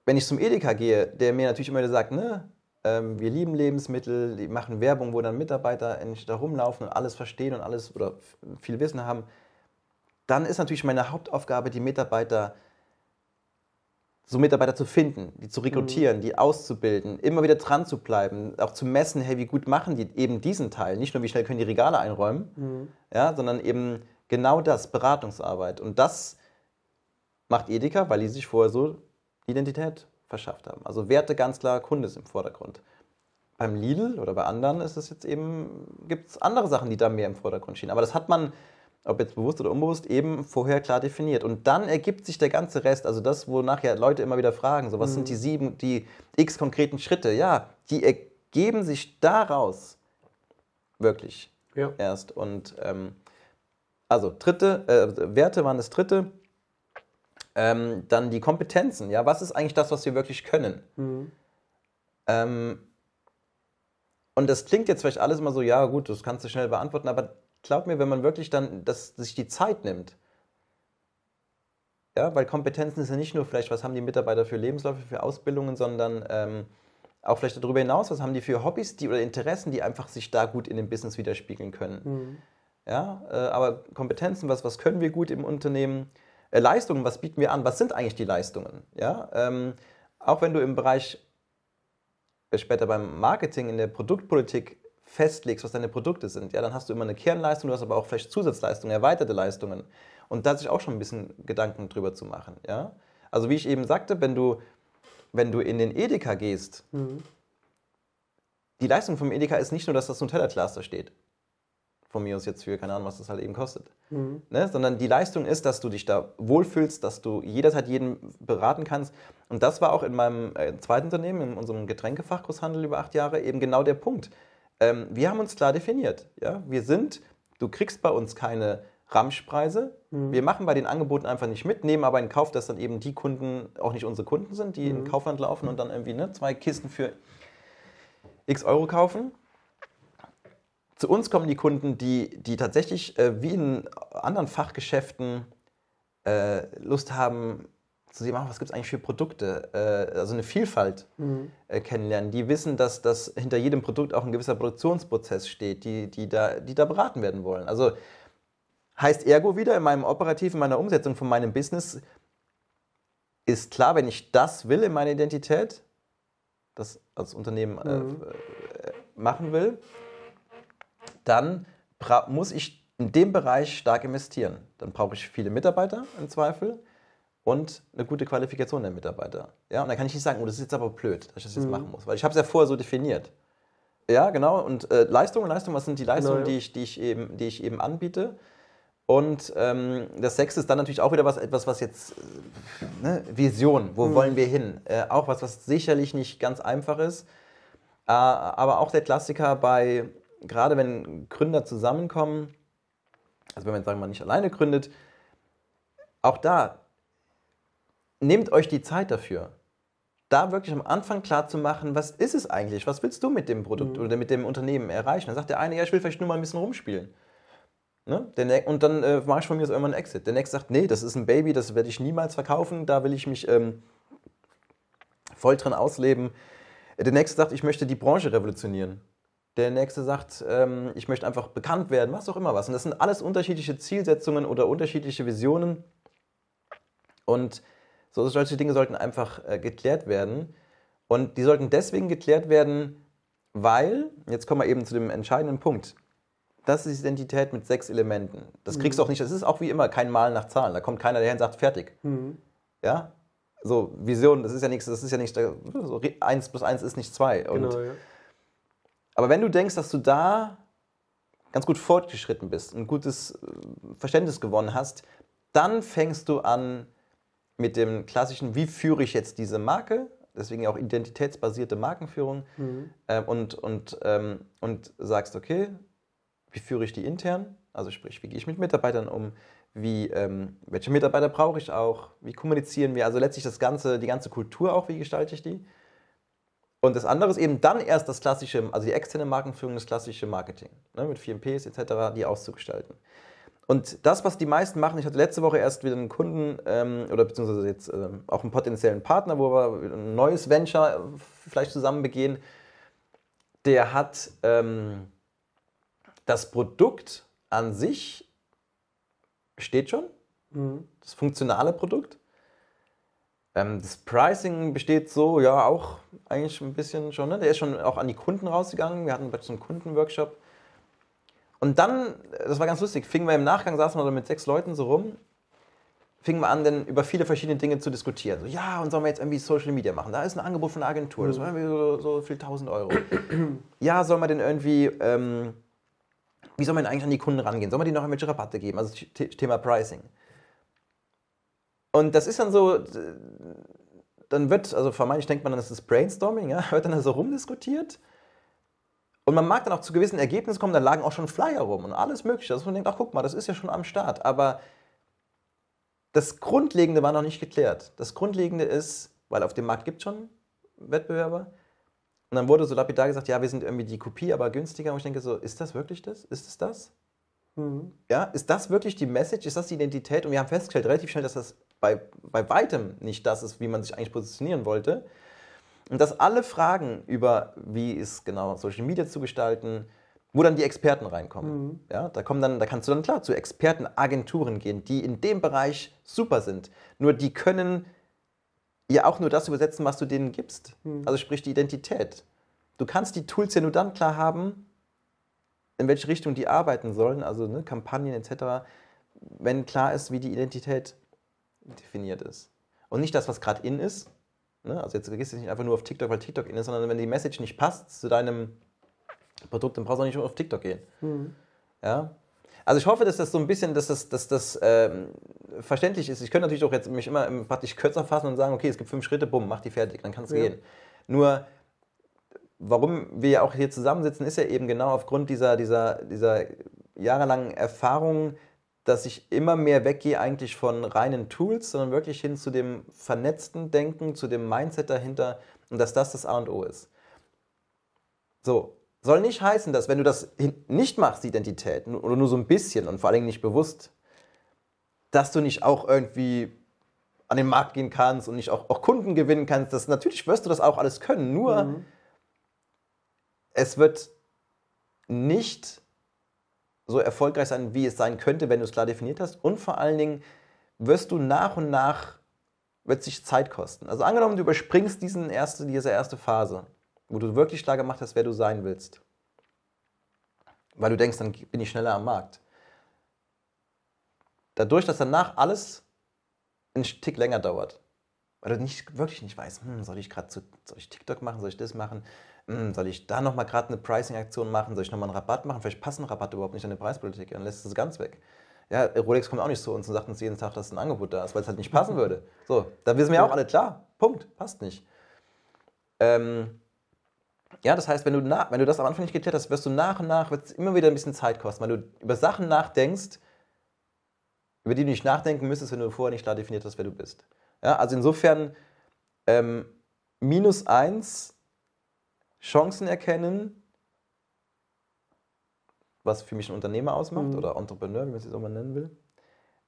Speaker 2: wenn ich zum Edeka gehe, der mir natürlich immer wieder sagt, ne, ähm, wir lieben Lebensmittel, die machen Werbung, wo dann Mitarbeiter da rumlaufen und alles verstehen und alles oder viel Wissen haben, dann ist natürlich meine Hauptaufgabe, die Mitarbeiter so Mitarbeiter zu finden, die zu rekrutieren, mhm. die auszubilden, immer wieder dran zu bleiben, auch zu messen, hey, wie gut machen die eben diesen Teil, nicht nur wie schnell können die Regale einräumen, mhm. ja, sondern eben genau das, Beratungsarbeit. Und das macht Edeka, weil die sich vorher so Identität verschafft haben. Also Werte ganz klar, Kunde ist im Vordergrund. Beim Lidl oder bei anderen ist es jetzt eben, gibt es andere Sachen, die da mehr im Vordergrund stehen. Aber das hat man ob jetzt bewusst oder unbewusst, eben vorher klar definiert. Und dann ergibt sich der ganze Rest, also das, wonach ja Leute immer wieder fragen, so was mhm. sind die sieben, die x konkreten Schritte, ja, die ergeben sich daraus wirklich ja. erst. Und ähm, also dritte, äh, Werte waren das dritte. Ähm, dann die Kompetenzen, ja, was ist eigentlich das, was wir wirklich können? Mhm. Ähm, und das klingt jetzt vielleicht alles immer so, ja gut, das kannst du schnell beantworten, aber glaub mir, wenn man wirklich dann das, sich die Zeit nimmt, ja, weil Kompetenzen ist ja nicht nur vielleicht, was haben die Mitarbeiter für Lebensläufe, für Ausbildungen, sondern ähm, auch vielleicht darüber hinaus, was haben die für Hobbys die, oder Interessen, die einfach sich da gut in dem Business widerspiegeln können. Mhm. Ja, äh, aber Kompetenzen, was, was können wir gut im Unternehmen? Äh, Leistungen, was bieten wir an? Was sind eigentlich die Leistungen? Ja, ähm, auch wenn du im Bereich äh, später beim Marketing, in der Produktpolitik festlegst, was deine Produkte sind, ja, dann hast du immer eine Kernleistung, du hast aber auch vielleicht Zusatzleistungen, erweiterte Leistungen. Und da sich auch schon ein bisschen Gedanken drüber zu machen. Ja? Also wie ich eben sagte, wenn du, wenn du in den Edeka gehst, mhm. die Leistung vom Edeka ist nicht nur, dass das Nutella-Glas da steht. Von mir aus jetzt für, keine Ahnung, was das halt eben kostet. Mhm. Ne? Sondern die Leistung ist, dass du dich da wohlfühlst, dass du jederzeit jeden beraten kannst. Und das war auch in meinem äh, zweiten Unternehmen, in unserem Getränkefachgroßhandel über acht Jahre, eben genau der Punkt ähm, wir haben uns klar definiert. Ja? Wir sind, du kriegst bei uns keine Ramschpreise. Mhm. Wir machen bei den Angeboten einfach nicht mit, nehmen aber in Kauf, dass dann eben die Kunden auch nicht unsere Kunden sind, die mhm. in Kaufland laufen und dann irgendwie ne, zwei Kisten für x Euro kaufen. zu uns kommen die Kunden, die, die tatsächlich äh, wie in anderen Fachgeschäften äh, Lust haben, zu sehen, was gibt es eigentlich für Produkte, äh, also eine Vielfalt mhm. äh, kennenlernen, die wissen, dass, dass hinter jedem Produkt auch ein gewisser Produktionsprozess steht, die, die, da, die da beraten werden wollen. Also heißt ergo wieder in meinem operativen, meiner Umsetzung von meinem Business, ist klar, wenn ich das will in meiner Identität, das als Unternehmen äh, mhm. äh, machen will, dann muss ich in dem Bereich stark investieren. Dann brauche ich viele Mitarbeiter im Zweifel und eine gute Qualifikation der Mitarbeiter. Ja, und dann kann ich nicht sagen, oh, das ist jetzt aber blöd, dass ich das jetzt mhm. machen muss, weil ich habe es ja vorher so definiert. Ja, genau. Und äh, Leistung, Leistung, was sind die Leistungen, genau, ja. die, ich, die, ich eben, die ich eben anbiete? Und ähm, das sechste ist dann natürlich auch wieder was, etwas, was jetzt, äh, ne, Vision, wo mhm. wollen wir hin? Äh, auch was, was sicherlich nicht ganz einfach ist, äh, aber auch der Klassiker bei, gerade wenn Gründer zusammenkommen, also wenn man, sagen wir mal, nicht alleine gründet, auch da, nehmt euch die Zeit dafür, da wirklich am Anfang klar zu machen, was ist es eigentlich, was willst du mit dem Produkt mhm. oder mit dem Unternehmen erreichen? Dann sagt der eine, ja, ich will vielleicht nur mal ein bisschen rumspielen. Ne? Der, und dann äh, mache ich von mir so irgendwann einen Exit. Der nächste sagt, nee, das ist ein Baby, das werde ich niemals verkaufen, da will ich mich ähm, voll drin ausleben. Der nächste sagt, ich möchte die Branche revolutionieren. Der nächste sagt, ähm, ich möchte einfach bekannt werden, was auch immer was. Und das sind alles unterschiedliche Zielsetzungen oder unterschiedliche Visionen. Und so, solche Dinge sollten einfach äh, geklärt werden. Und die sollten deswegen geklärt werden, weil, jetzt kommen wir eben zu dem entscheidenden Punkt, das ist Identität mit sechs Elementen. Das kriegst mhm. du auch nicht, das ist auch wie immer kein Malen nach Zahlen. Da kommt keiner daher und sagt, fertig. Mhm. Ja? So, Vision, das ist ja nichts, das ist ja nicht, so, 1 plus 1 ist nicht 2. Genau, ja. Aber wenn du denkst, dass du da ganz gut fortgeschritten bist, ein gutes äh, Verständnis gewonnen hast, dann fängst du an mit dem klassischen, wie führe ich jetzt diese Marke, deswegen auch identitätsbasierte Markenführung, mhm. äh, und, und, ähm, und sagst, okay, wie führe ich die intern? Also sprich, wie gehe ich mit Mitarbeitern um? Wie, ähm, welche Mitarbeiter brauche ich auch? Wie kommunizieren wir? Also letztlich das ganze, die ganze Kultur auch, wie gestalte ich die? Und das andere ist eben dann erst das klassische, also die externe Markenführung, das klassische Marketing, ne, mit 4Ps etc., die auszugestalten. Und das, was die meisten machen, ich hatte letzte Woche erst wieder einen Kunden ähm, oder beziehungsweise jetzt ähm, auch einen potenziellen Partner, wo wir ein neues Venture vielleicht zusammen begehen, der hat ähm, das Produkt an sich steht schon, mhm. das funktionale Produkt. Ähm, das Pricing besteht so, ja, auch eigentlich ein bisschen schon. Ne? Der ist schon auch an die Kunden rausgegangen. Wir hatten so einen Kundenworkshop. Und dann, das war ganz lustig, fingen wir im Nachgang, saßen wir mit sechs Leuten so rum, fingen wir an, dann über viele verschiedene Dinge zu diskutieren. So, ja, und sollen wir jetzt irgendwie Social Media machen? Da ist ein Angebot von einer Agentur, das war irgendwie so, so viel tausend Euro. ja, sollen wir denn irgendwie, ähm, wie soll man eigentlich an die Kunden rangehen? Soll man denen noch irgendwelche Rabatte geben? Also Thema Pricing. Und das ist dann so, dann wird, also vermeintlich denkt man, das ist Brainstorming, ja, wird dann so rumdiskutiert. Und man mag dann auch zu gewissen Ergebnissen kommen, da lagen auch schon Flyer rum und alles Mögliche. Also man denkt, ach guck mal, das ist ja schon am Start. Aber das Grundlegende war noch nicht geklärt. Das Grundlegende ist, weil auf dem Markt gibt es schon Wettbewerber. Und dann wurde so lapidar gesagt, ja, wir sind irgendwie die Kopie, aber günstiger. Und ich denke so, ist das wirklich das? Ist es das? Mhm. Ja, ist das wirklich die Message? Ist das die Identität? Und wir haben festgestellt, relativ schnell, dass das bei, bei weitem nicht das ist, wie man sich eigentlich positionieren wollte. Und dass alle Fragen über, wie ist genau Social Media zu gestalten, wo dann die Experten reinkommen. Mhm. Ja, da, kommen dann, da kannst du dann klar zu Expertenagenturen gehen, die in dem Bereich super sind. Nur die können ja auch nur das übersetzen, was du denen gibst. Mhm. Also sprich die Identität. Du kannst die Tools ja nur dann klar haben, in welche Richtung die arbeiten sollen, also ne, Kampagnen etc., wenn klar ist, wie die Identität definiert ist. Und nicht das, was gerade in ist. Ne? Also jetzt gehst du nicht einfach nur auf TikTok, weil TikTok in ist, sondern wenn die Message nicht passt zu deinem Produkt, dann brauchst du auch nicht auf TikTok gehen. Mhm. Ja? Also ich hoffe, dass das so ein bisschen, dass das, dass das ähm, verständlich ist. Ich könnte natürlich auch jetzt mich immer praktisch kürzer fassen und sagen, okay, es gibt fünf Schritte, bumm, mach die fertig, dann kann es ja. gehen. Nur, warum wir ja auch hier zusammensitzen, ist ja eben genau aufgrund dieser, dieser, dieser jahrelangen Erfahrung, dass ich immer mehr weggehe eigentlich von reinen Tools, sondern wirklich hin zu dem vernetzten Denken, zu dem Mindset dahinter und dass das das A und O ist. So, soll nicht heißen, dass wenn du das nicht machst, die Identität, oder nur so ein bisschen und vor allen Dingen nicht bewusst, dass du nicht auch irgendwie an den Markt gehen kannst und nicht auch, auch Kunden gewinnen kannst. Das, natürlich wirst du das auch alles können, nur mhm. es wird nicht so erfolgreich sein, wie es sein könnte, wenn du es klar definiert hast. Und vor allen Dingen wirst du nach und nach, wird sich Zeit kosten. Also angenommen, du überspringst diesen erste, diese erste Phase, wo du wirklich klar gemacht hast, wer du sein willst. Weil du denkst, dann bin ich schneller am Markt. Dadurch, dass danach alles einen Tick länger dauert, weil du nicht, wirklich nicht weißt, hm, soll ich gerade soll ich TikTok machen, soll ich das machen, soll ich da nochmal gerade eine Pricing-Aktion machen, soll ich nochmal einen Rabatt machen, vielleicht passen Rabatte überhaupt nicht an die Preispolitik, dann lässt es ganz weg. Ja, Rolex kommt auch nicht zu uns und sagt uns jeden Tag, dass ein Angebot da ist, weil es halt nicht passen würde. So, da wissen wir ja auch alle klar. Punkt, passt nicht. Ähm, ja, das heißt, wenn du, nach, wenn du das am Anfang nicht geklärt hast, wirst du nach und nach, wird es immer wieder ein bisschen Zeit kosten, weil du über Sachen nachdenkst, über die du nicht nachdenken müsstest, wenn du vorher nicht klar definiert hast, wer du bist. Ja, also insofern, ähm, minus eins, Chancen erkennen, was für mich ein Unternehmer ausmacht mhm. oder Entrepreneur, wie man es jetzt auch mal nennen will.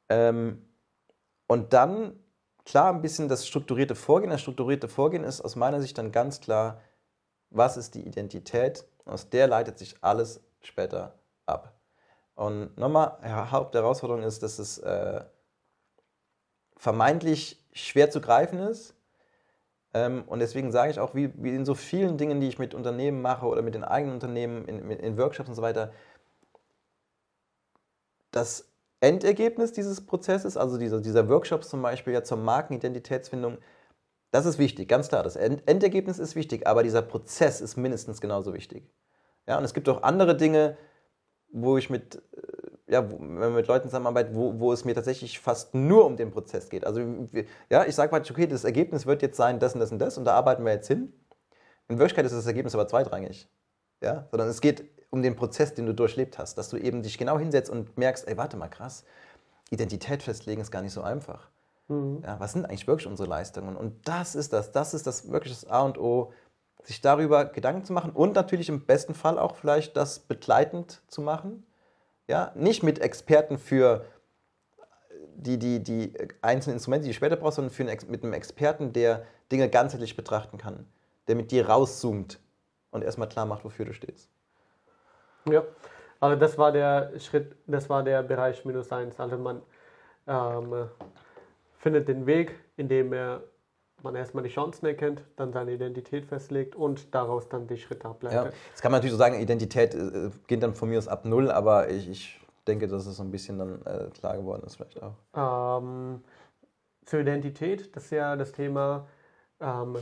Speaker 2: Ähm, und dann, klar, ein bisschen das strukturierte Vorgehen. Das strukturierte Vorgehen ist aus meiner Sicht dann ganz klar, was ist die Identität? Aus der leitet sich alles später ab. Und nochmal, Hauptherausforderung ist, dass es äh, vermeintlich schwer zu greifen ist. Ähm, und deswegen sage ich auch, wie, wie, in so vielen Dingen, die ich mit Unternehmen mache oder mit den eigenen Unternehmen, in, in Workshops und so weiter, das Endergebnis dieses Prozesses, also dieser, dieser Workshops zum Beispiel ja zur Markenidentitätsfindung, das ist wichtig, ganz klar. Das Endergebnis ist wichtig, aber dieser Prozess ist mindestens genauso wichtig. Ja, und es gibt auch andere Dinge, wo ich mit, äh, ja, wenn man mit Leuten zusammenarbeitet, wo, wo es mir tatsächlich fast nur um den Prozess geht. Also, ja, ich sage praktisch, okay, das Ergebnis wird jetzt sein, das und das und das, und da arbeiten wir jetzt hin. In Wirklichkeit ist das Ergebnis aber zweitrangig. Ja, sondern es geht um den Prozess, den du durchlebt hast, dass du eben dich genau hinsetzt und merkst, ey, warte mal, krass, Identität festlegen ist gar nicht so einfach. Mhm. Ja, was sind eigentlich wirklich unsere Leistungen? Und das ist das, das ist das wirklich das A und O, sich darüber Gedanken zu machen und natürlich im besten Fall auch vielleicht das begleitend zu machen. Ja, nicht mit Experten für die, die, die einzelnen Instrumente, die du später brauchst, sondern für einen, mit einem Experten, der Dinge ganzheitlich betrachten kann, der mit dir rauszoomt und erstmal klar macht, wofür du stehst.
Speaker 1: Ja, also das war der Schritt, das war der Bereich minus eins. Also man ähm, findet den Weg, indem er man erstmal die Chancen erkennt, dann seine Identität festlegt und daraus dann die Schritte ableitet. Ja.
Speaker 2: Jetzt kann man natürlich so sagen, Identität äh, geht dann von mir aus ab null, aber ich, ich denke, dass es so ein bisschen dann äh, klar geworden ist vielleicht
Speaker 1: auch. Ähm, zur Identität, das ist ja das Thema, ähm,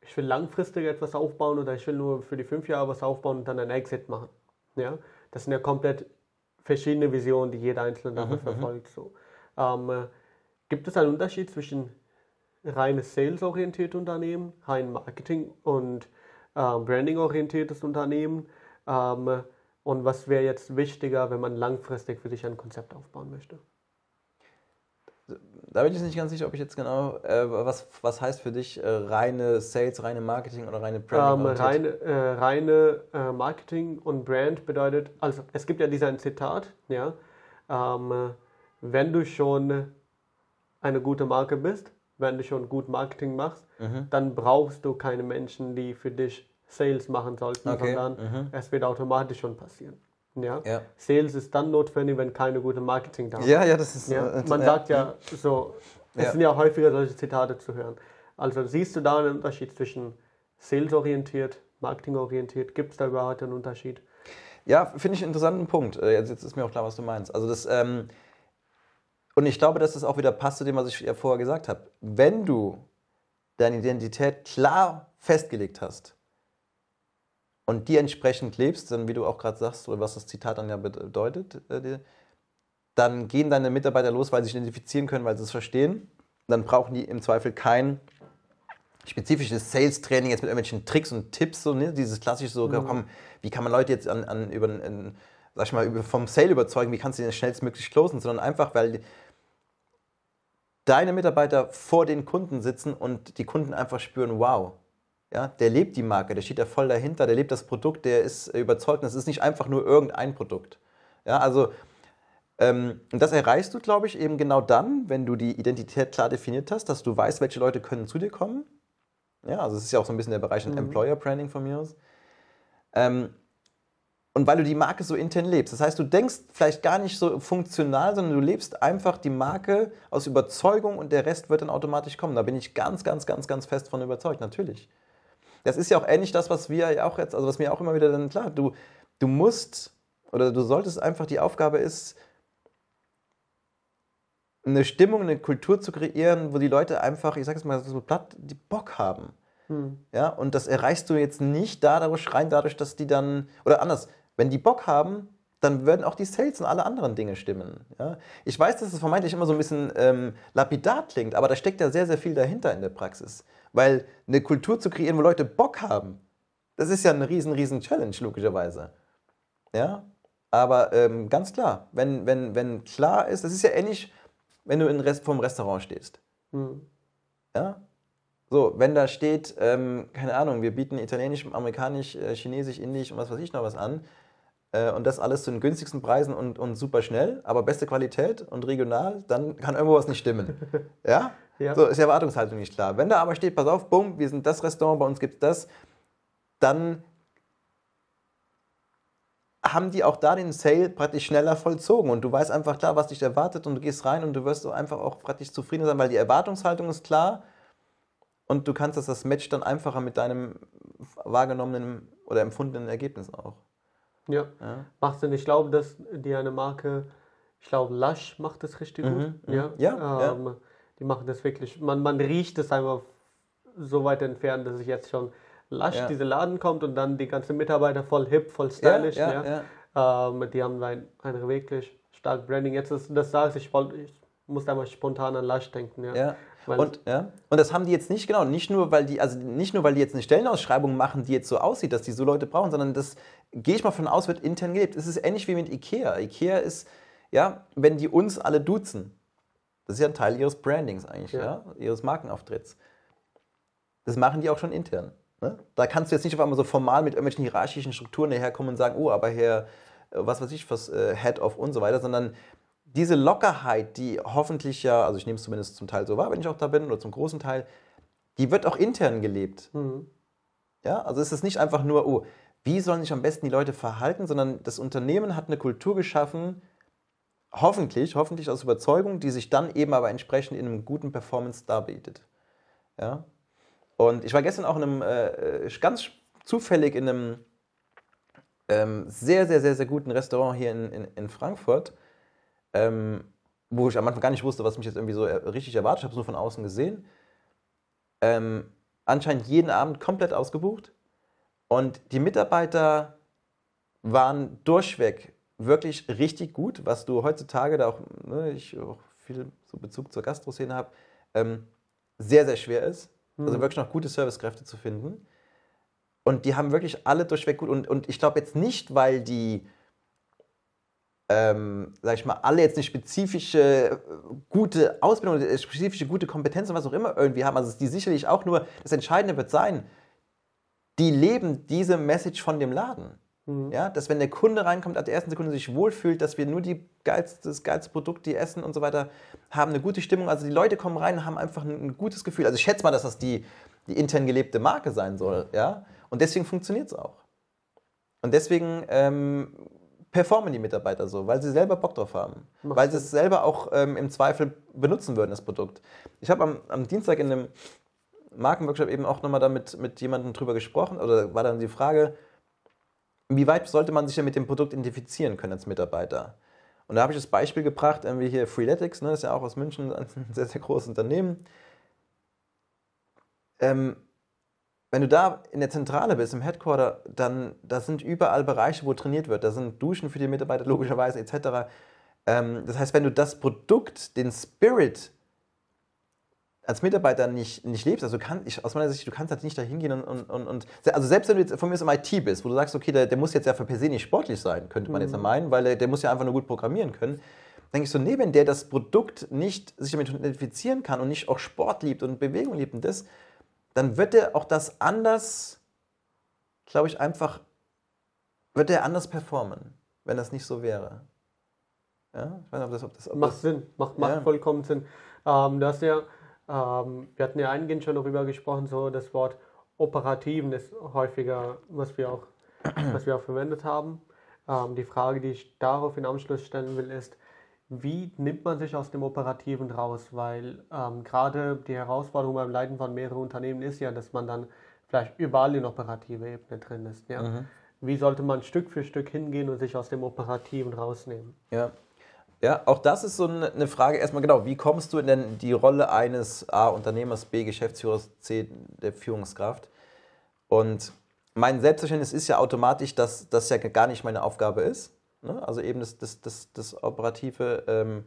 Speaker 1: ich will langfristig etwas aufbauen oder ich will nur für die fünf Jahre was aufbauen und dann einen Exit machen. Ja? Das sind ja komplett verschiedene Visionen, die jeder Einzelne mhm, mhm. verfolgt. So. Ähm, gibt es einen Unterschied zwischen reines sales-orientierte Unternehmen, rein Marketing- und ähm, Branding-orientiertes Unternehmen? Ähm, und was wäre jetzt wichtiger, wenn man langfristig für sich ein Konzept aufbauen möchte?
Speaker 2: Da bin ich nicht ganz sicher, ob ich jetzt genau, äh, was, was heißt für dich äh, reine Sales, reine Marketing oder reine
Speaker 1: Branding? Ähm, reine äh, reine äh, Marketing und Brand bedeutet, also es gibt ja dieser Zitat, ja, ähm, wenn du schon eine gute Marke bist, wenn du schon gut Marketing machst, mhm. dann brauchst du keine Menschen, die für dich Sales machen sollten, okay. sondern mhm. es wird automatisch schon passieren. Ja? ja? Sales ist dann notwendig, wenn keine gute Marketing da ist.
Speaker 2: Ja, ja, das ist.
Speaker 1: Ja? Äh, Man ja. sagt ja so, es sind ja häufiger solche Zitate zu hören. Also siehst du da einen Unterschied zwischen Sales-orientiert, Marketing-orientiert? Gibt es da überhaupt einen Unterschied?
Speaker 2: Ja, finde ich einen interessanten Punkt. Äh, jetzt, jetzt, ist mir auch klar, was du meinst. Also das, ähm, und ich glaube, dass das auch wieder passt zu dem, was ich ja vorher gesagt habe. Wenn du deine Identität klar festgelegt hast und die entsprechend lebst, dann wie du auch gerade sagst, oder was das Zitat dann ja bedeutet, äh, dann gehen deine Mitarbeiter los, weil sie sich identifizieren können, weil sie es verstehen. Dann brauchen die im Zweifel kein spezifisches Sales-Training jetzt mit irgendwelchen Tricks und Tipps, so, ne? dieses klassische so, mhm. komm, wie kann man Leute jetzt an, an über, an, sag ich mal, vom Sale überzeugen, wie kannst du den schnellstmöglich closen, sondern einfach, weil deine Mitarbeiter vor den Kunden sitzen und die Kunden einfach spüren, wow, Ja, der lebt die Marke, der steht da voll dahinter, der lebt das Produkt, der ist überzeugt. Das ist nicht einfach nur irgendein Produkt. Ja, also ähm, und das erreichst du, glaube ich, eben genau dann, wenn du die Identität klar definiert hast, dass du weißt, welche Leute können zu dir kommen. Ja, also es ist ja auch so ein bisschen der Bereich mhm. Employer Branding von mir aus. Ähm, und weil du die Marke so intern lebst. Das heißt, du denkst vielleicht gar nicht so funktional, sondern du lebst einfach die Marke aus Überzeugung und der Rest wird dann automatisch kommen. Da bin ich ganz, ganz, ganz, ganz fest von überzeugt, natürlich. Das ist ja auch ähnlich das, was wir ja auch jetzt, also was mir auch immer wieder dann klar, du, du musst oder du solltest einfach, die Aufgabe ist, eine Stimmung, eine Kultur zu kreieren, wo die Leute einfach, ich sag es mal so platt, die Bock haben. Hm. Ja, und das erreichst du jetzt nicht dadurch, rein dadurch, dass die dann, oder anders, wenn die Bock haben, dann würden auch die Sales und alle anderen Dinge stimmen. Ja? Ich weiß, dass es vermeintlich immer so ein bisschen ähm, lapidar klingt, aber da steckt ja sehr, sehr viel dahinter in der Praxis. Weil eine Kultur zu kreieren, wo Leute Bock haben, das ist ja eine riesen, riesen Challenge, logischerweise. Ja, aber ähm, ganz klar, wenn, wenn, wenn klar ist, das ist ja ähnlich, wenn du in Rest, vom Restaurant stehst. Mhm. Ja? So, wenn da steht, ähm, keine Ahnung, wir bieten Italienisch, Amerikanisch, äh, Chinesisch, Indisch und was weiß ich noch was an. Äh, und das alles zu den günstigsten Preisen und, und super schnell, aber beste Qualität und regional, dann kann irgendwo was nicht stimmen. ja? ja? So ist die Erwartungshaltung nicht klar. Wenn da aber steht, pass auf, bumm, wir sind das Restaurant, bei uns gibt es das, dann haben die auch da den Sale praktisch schneller vollzogen und du weißt einfach klar, was dich erwartet und du gehst rein und du wirst so einfach auch praktisch zufrieden sein, weil die Erwartungshaltung ist klar und du kannst das, das Match dann einfacher mit deinem wahrgenommenen oder empfundenen Ergebnis auch.
Speaker 1: Ja, ja. macht Sinn. Ich glaube, dass die eine Marke, ich glaube, Lush macht das richtig mhm, gut. Mhm. Ja, ja, ähm, ja, Die machen das wirklich, man, man riecht es einfach so weit entfernt, dass ich jetzt schon lasch ja. diese Laden kommt und dann die ganzen Mitarbeiter voll hip, voll stylisch. Ja, ja, ja. Ähm, die haben ein, ein wirklich starkes Branding. Jetzt ist das sagst, ich, ich muss da mal spontan an Lush denken. Ja.
Speaker 2: Und, ja. und das haben die jetzt nicht, genau, nicht nur, weil die, also nicht nur, weil die jetzt eine Stellenausschreibung machen, die jetzt so aussieht, dass die so Leute brauchen, sondern das, gehe ich mal von aus, wird intern gelebt. Es ist ähnlich wie mit Ikea. Ikea ist, ja, wenn die uns alle duzen, das ist ja ein Teil ihres Brandings eigentlich, ja. ja ihres Markenauftritts. Das machen die auch schon intern. Ne? Da kannst du jetzt nicht auf einmal so formal mit irgendwelchen hierarchischen Strukturen daherkommen und sagen, oh, aber Herr, äh, was weiß ich, was äh, Head of und so weiter, sondern diese Lockerheit, die hoffentlich ja, also ich nehme es zumindest zum Teil so wahr, wenn ich auch da bin, oder zum großen Teil, die wird auch intern gelebt. Mhm. Ja, also es ist nicht einfach nur, oh, wie sollen sich am besten die Leute verhalten, sondern das Unternehmen hat eine Kultur geschaffen, hoffentlich, hoffentlich aus Überzeugung, die sich dann eben aber entsprechend in einem guten Performance darbietet. Ja? Und ich war gestern auch in einem, äh, ganz zufällig in einem ähm, sehr, sehr, sehr, sehr guten Restaurant hier in, in, in Frankfurt, ähm, wo ich am Anfang gar nicht wusste, was mich jetzt irgendwie so richtig erwartet. Ich habe es nur von außen gesehen. Ähm, anscheinend jeden Abend komplett ausgebucht. Und die Mitarbeiter waren durchweg wirklich richtig gut, was du heutzutage da auch, ne, ich auch viel so Bezug zur Gastroszene habe, ähm, sehr, sehr schwer ist. Also mhm. wirklich noch gute Servicekräfte zu finden. Und die haben wirklich alle durchweg gut. Und, und ich glaube jetzt nicht, weil die, ähm, sag ich mal, alle jetzt eine spezifische gute Ausbildung, eine spezifische gute Kompetenz und was auch immer irgendwie haben. Also die sicherlich auch nur, das Entscheidende wird sein, die leben diese Message von dem Laden. Mhm. Ja, dass wenn der Kunde reinkommt, ab der ersten Sekunde sich wohlfühlt, dass wir nur die geilste, das geilste Produkt, die essen und so weiter, haben eine gute Stimmung. Also die Leute kommen rein und haben einfach ein, ein gutes Gefühl. Also ich schätze mal, dass das die, die intern gelebte Marke sein soll. Ja? Und deswegen funktioniert es auch. Und deswegen ähm, performen die Mitarbeiter so, weil sie selber Bock drauf haben. Macht weil sie es selber auch ähm, im Zweifel benutzen würden, das Produkt. Ich habe am, am Dienstag in einem Markenworkshop eben auch nochmal damit mit jemandem drüber gesprochen, oder war dann die Frage, wie weit sollte man sich denn mit dem Produkt identifizieren können als Mitarbeiter? Und da habe ich das Beispiel gebracht, wie hier Freeletics, ne, das ist ja auch aus München ein sehr, sehr großes Unternehmen. Ähm, wenn du da in der Zentrale bist, im Headquarter, dann da sind überall Bereiche, wo trainiert wird. Da sind Duschen für die Mitarbeiter logischerweise etc. Ähm, das heißt, wenn du das Produkt, den Spirit als Mitarbeiter nicht, nicht lebst, also kann, ich, aus meiner Sicht, du kannst halt nicht da hingehen und, und, und, also selbst wenn du jetzt von mir aus im IT bist, wo du sagst, okay, der, der muss jetzt ja für per se nicht sportlich sein, könnte man mhm. jetzt meinen, weil der, der muss ja einfach nur gut programmieren können, denke ich so, nee, wenn der das Produkt nicht sich damit identifizieren kann und nicht auch Sport liebt und Bewegung liebt und das, dann wird er auch das anders, glaube ich, einfach, wird er anders performen, wenn das nicht so wäre.
Speaker 1: Ja, ich weiß nicht, ob das, ob das ob macht das, Sinn, macht, macht ja. vollkommen Sinn. Ähm, du hast ja, ähm, wir hatten ja eingehend schon darüber gesprochen, so das Wort operativen ist häufiger, was wir auch, was wir auch verwendet haben. Ähm, die Frage, die ich darauf in Anschluss stellen will, ist, wie nimmt man sich aus dem Operativen raus? Weil ähm, gerade die Herausforderung beim Leiten von mehreren Unternehmen ist ja, dass man dann vielleicht überall in operative Ebene drin ist. Ja? Mhm. Wie sollte man Stück für Stück hingehen und sich aus dem Operativen rausnehmen?
Speaker 2: Ja. Ja, auch das ist so eine Frage. Erstmal genau, wie kommst du in denn die Rolle eines A Unternehmers, B Geschäftsführers, C der Führungskraft? Und mein Selbstverständnis ist ja automatisch, dass das ja gar nicht meine Aufgabe ist. Ne? Also eben das, das, das, das operative ähm,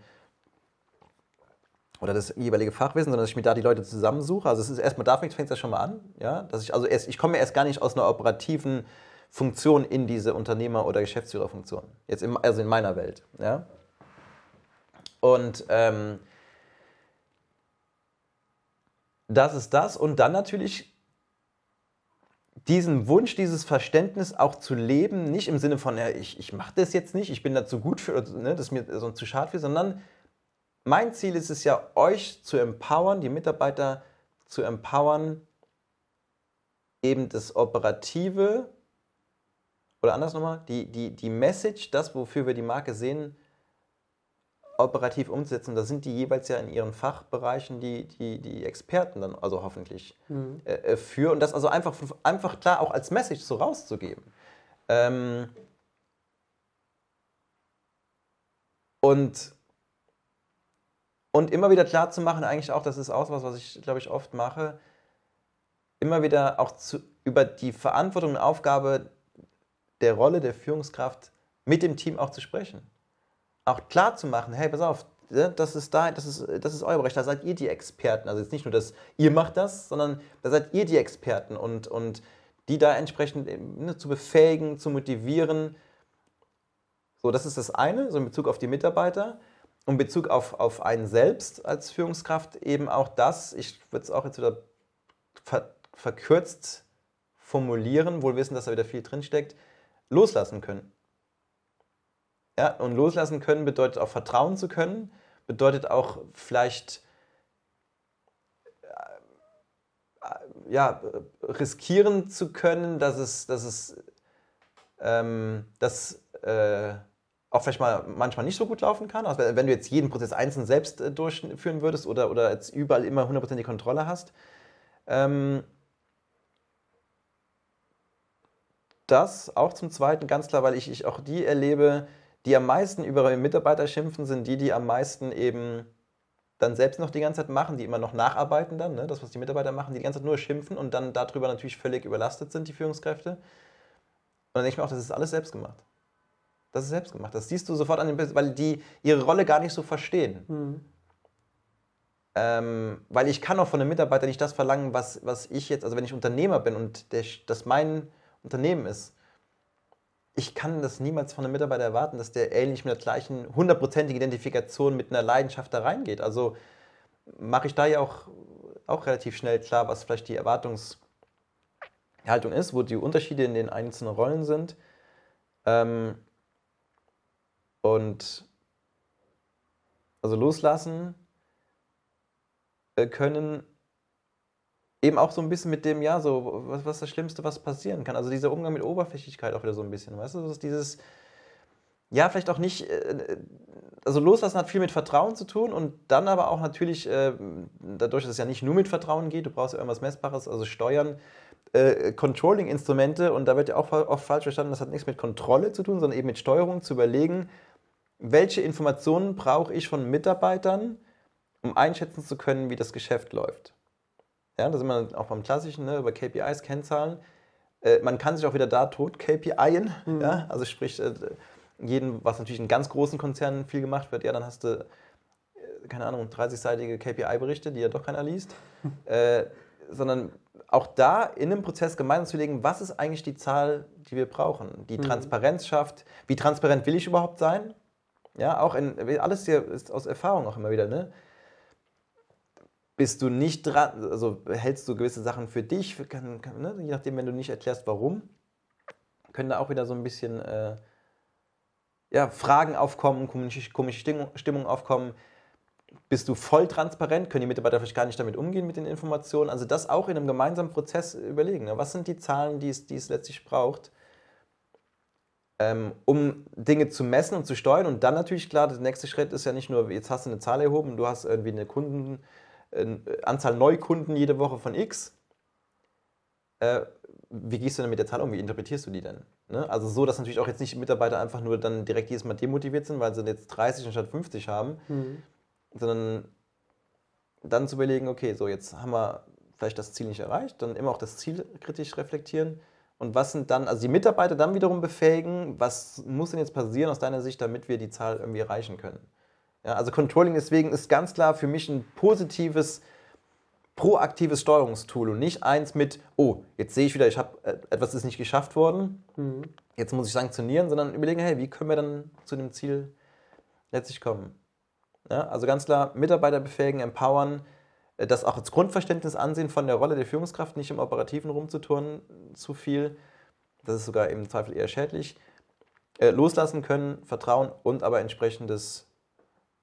Speaker 2: oder das jeweilige Fachwissen, sondern dass ich mir da die Leute zusammensuche. Also es ist erstmal, da fängt es ja schon mal an, ja, dass ich, also erst, ich komme erst gar nicht aus einer operativen Funktion in diese Unternehmer- oder Geschäftsführerfunktion. Jetzt im, also in meiner Welt, ja. Und ähm, das ist das. Und dann natürlich diesen Wunsch, dieses Verständnis auch zu leben, nicht im Sinne von, ja, ich, ich mache das jetzt nicht, ich bin da zu gut für, ne, das ist mir so zu schade für, sondern mein Ziel ist es ja, euch zu empowern, die Mitarbeiter zu empowern, eben das Operative oder anders nochmal, die, die, die Message, das, wofür wir die Marke sehen, operativ umzusetzen. Da sind die jeweils ja in ihren Fachbereichen die, die, die Experten dann, also hoffentlich, mhm. äh, äh für. Und das also einfach, einfach klar auch als Message so rauszugeben. Ähm und, und immer wieder klar zu machen, eigentlich auch, das ist auch was, was ich, glaube ich, oft mache, immer wieder auch zu, über die Verantwortung und Aufgabe der Rolle der Führungskraft mit dem Team auch zu sprechen auch klar zu machen, hey, pass auf, ne, das ist, da, das, ist, das ist euer Bereich, da seid ihr die Experten. Also jetzt nicht nur, dass ihr macht das, sondern da seid ihr die Experten und, und die da entsprechend ne, zu befähigen, zu motivieren. So, das ist das eine, so in Bezug auf die Mitarbeiter. Und in Bezug auf, auf einen selbst als Führungskraft eben auch das, ich würde es auch jetzt wieder ver, verkürzt formulieren, wohl wissen, dass da wieder viel drinsteckt, loslassen können. Ja, und loslassen können bedeutet auch vertrauen zu können, bedeutet auch vielleicht äh, ja, riskieren zu können, dass es, dass es ähm, dass, äh, auch vielleicht mal manchmal nicht so gut laufen kann. Also wenn du jetzt jeden Prozess einzeln selbst äh, durchführen würdest oder, oder jetzt überall immer 100% die Kontrolle hast. Ähm, das auch zum Zweiten ganz klar, weil ich, ich auch die erlebe, die am meisten über ihre Mitarbeiter schimpfen, sind die, die am meisten eben dann selbst noch die ganze Zeit machen, die immer noch nacharbeiten dann, ne? das, was die Mitarbeiter machen, die die ganze Zeit nur schimpfen und dann darüber natürlich völlig überlastet sind, die Führungskräfte. Und dann denke ich mir auch, das ist alles selbst gemacht. Das ist selbst gemacht. Das siehst du sofort an den, weil die ihre Rolle gar nicht so verstehen. Mhm. Ähm, weil ich kann auch von einem Mitarbeiter nicht das verlangen, was, was ich jetzt, also wenn ich Unternehmer bin und der, das mein Unternehmen ist, ich kann das niemals von einem Mitarbeiter erwarten, dass der ähnlich mit der gleichen hundertprozentigen Identifikation mit einer Leidenschaft da reingeht. Also mache ich da ja auch, auch relativ schnell klar, was vielleicht die Erwartungshaltung ist, wo die Unterschiede in den einzelnen Rollen sind. Ähm, und also loslassen äh, können eben auch so ein bisschen mit dem, ja, so, was, was das Schlimmste, was passieren kann? Also dieser Umgang mit Oberflächlichkeit auch wieder so ein bisschen, weißt du? Das ist dieses, ja, vielleicht auch nicht, äh, also loslassen hat viel mit Vertrauen zu tun und dann aber auch natürlich, äh, dadurch, dass es ja nicht nur mit Vertrauen geht, du brauchst ja irgendwas Messbares, also Steuern, äh, Controlling-Instrumente und da wird ja auch oft falsch verstanden, das hat nichts mit Kontrolle zu tun, sondern eben mit Steuerung zu überlegen, welche Informationen brauche ich von Mitarbeitern, um einschätzen zu können, wie das Geschäft läuft. Ja, da sind wir auch beim Klassischen, ne, über KPIs, Kennzahlen. Äh, man kann sich auch wieder da tot KPIen, mhm. ja, also sprich, äh, jeden, was natürlich in ganz großen Konzernen viel gemacht wird, ja, dann hast du, äh, keine Ahnung, 30-seitige KPI-Berichte, die ja doch keiner liest. äh, sondern auch da in einem Prozess gemeinsam zu legen, was ist eigentlich die Zahl, die wir brauchen, die mhm. Transparenz schafft, wie transparent will ich überhaupt sein? Ja, auch in, alles hier ist aus Erfahrung auch immer wieder, ne? Bist du nicht dran, also hältst du gewisse Sachen für dich, kann, kann, ne? je nachdem, wenn du nicht erklärst, warum, können da auch wieder so ein bisschen äh, ja, Fragen aufkommen, komische, komische Stimmung, Stimmung aufkommen. Bist du voll transparent? Können die Mitarbeiter vielleicht gar nicht damit umgehen mit den Informationen? Also das auch in einem gemeinsamen Prozess überlegen. Ne? Was sind die Zahlen, die es, die es letztlich braucht, ähm, um Dinge zu messen und zu steuern? Und dann natürlich klar, der nächste Schritt ist ja nicht nur, jetzt hast du eine Zahl erhoben, du hast irgendwie eine Kunden, eine Anzahl Neukunden jede Woche von X. Äh, wie gehst du denn mit der Zahl um? Wie interpretierst du die denn? Ne? Also so, dass natürlich auch jetzt nicht Mitarbeiter einfach nur dann direkt jedes Mal demotiviert sind, weil sie jetzt 30 anstatt 50 haben, mhm. sondern dann zu überlegen, okay, so jetzt haben wir vielleicht das Ziel nicht erreicht, dann immer auch das Ziel kritisch reflektieren und was sind dann, also die Mitarbeiter dann wiederum befähigen, was muss denn jetzt passieren aus deiner Sicht, damit wir die Zahl irgendwie erreichen können? Ja, also Controlling deswegen ist ganz klar für mich ein positives proaktives Steuerungstool und nicht eins mit, oh, jetzt sehe ich wieder, ich habe äh, etwas ist nicht geschafft worden, mhm. jetzt muss ich sanktionieren, sondern überlegen, hey, wie können wir dann zu dem Ziel letztlich kommen? Ja, also ganz klar, Mitarbeiter befähigen, empowern, äh, das auch als Grundverständnis ansehen von der Rolle der Führungskraft, nicht im Operativen rumzuturnen zu viel, das ist sogar im Zweifel eher schädlich, äh, loslassen können, Vertrauen und aber entsprechendes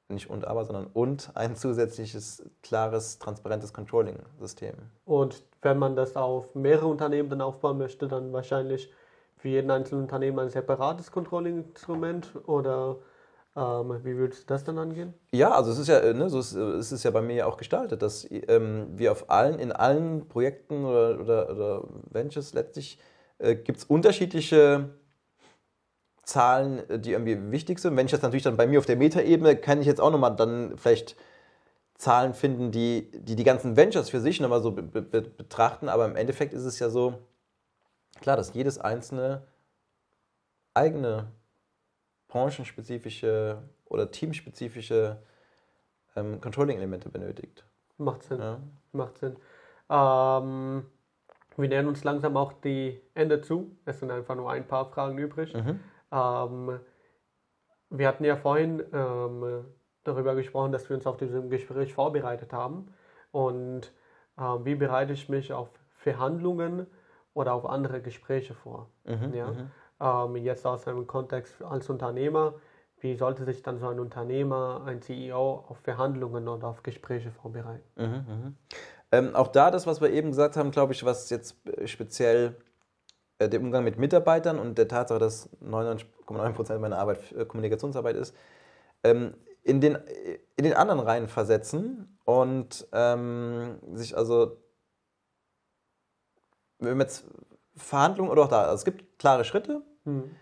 Speaker 2: nicht und aber, sondern und ein zusätzliches, klares, transparentes Controlling-System.
Speaker 1: Und wenn man das auf mehrere Unternehmen dann aufbauen möchte, dann wahrscheinlich für jeden einzelnen Unternehmen ein separates Controlling-Instrument oder ähm, wie würdest du das dann angehen?
Speaker 2: Ja, also es ist ja, äh, ne, so ist, es ist ja bei mir ja auch gestaltet, dass ähm, wir auf allen, in allen Projekten oder, oder, oder Ventures letztlich äh, gibt es unterschiedliche Zahlen, äh, die irgendwie wichtig sind. Wenn ich das natürlich dann bei mir auf der Metaebene, kann ich jetzt auch nochmal dann vielleicht Zahlen finden, die, die die ganzen Ventures für sich nochmal so be be betrachten. Aber im Endeffekt ist es ja so, klar, dass jedes einzelne eigene branchenspezifische oder teamspezifische ähm, Controlling-Elemente benötigt.
Speaker 1: Macht Sinn. Ja. Macht Sinn. Ähm, wir nähern uns langsam auch die Ende zu. Es sind einfach nur ein paar Fragen übrig. Mhm. Ähm, wir hatten ja vorhin ähm, darüber gesprochen, dass wir uns auf diesem Gespräch vorbereitet haben. Und äh, wie bereite ich mich auf Verhandlungen oder auf andere Gespräche vor? Mhm, ja? Mhm. Ähm, jetzt aus einem Kontext als Unternehmer, wie sollte sich dann so ein Unternehmer, ein CEO auf Verhandlungen oder auf Gespräche vorbereiten? Mhm,
Speaker 2: mhm. ähm, auch da das, was wir eben gesagt haben, glaube ich, was jetzt speziell äh, der Umgang mit Mitarbeitern und der Tatsache, dass 99,9% meiner Arbeit äh, Kommunikationsarbeit ist, ähm, in, den, in den anderen Reihen versetzen und ähm, sich also, wenn wir jetzt Verhandlungen oder auch da, also es gibt klare Schritte. Mhm.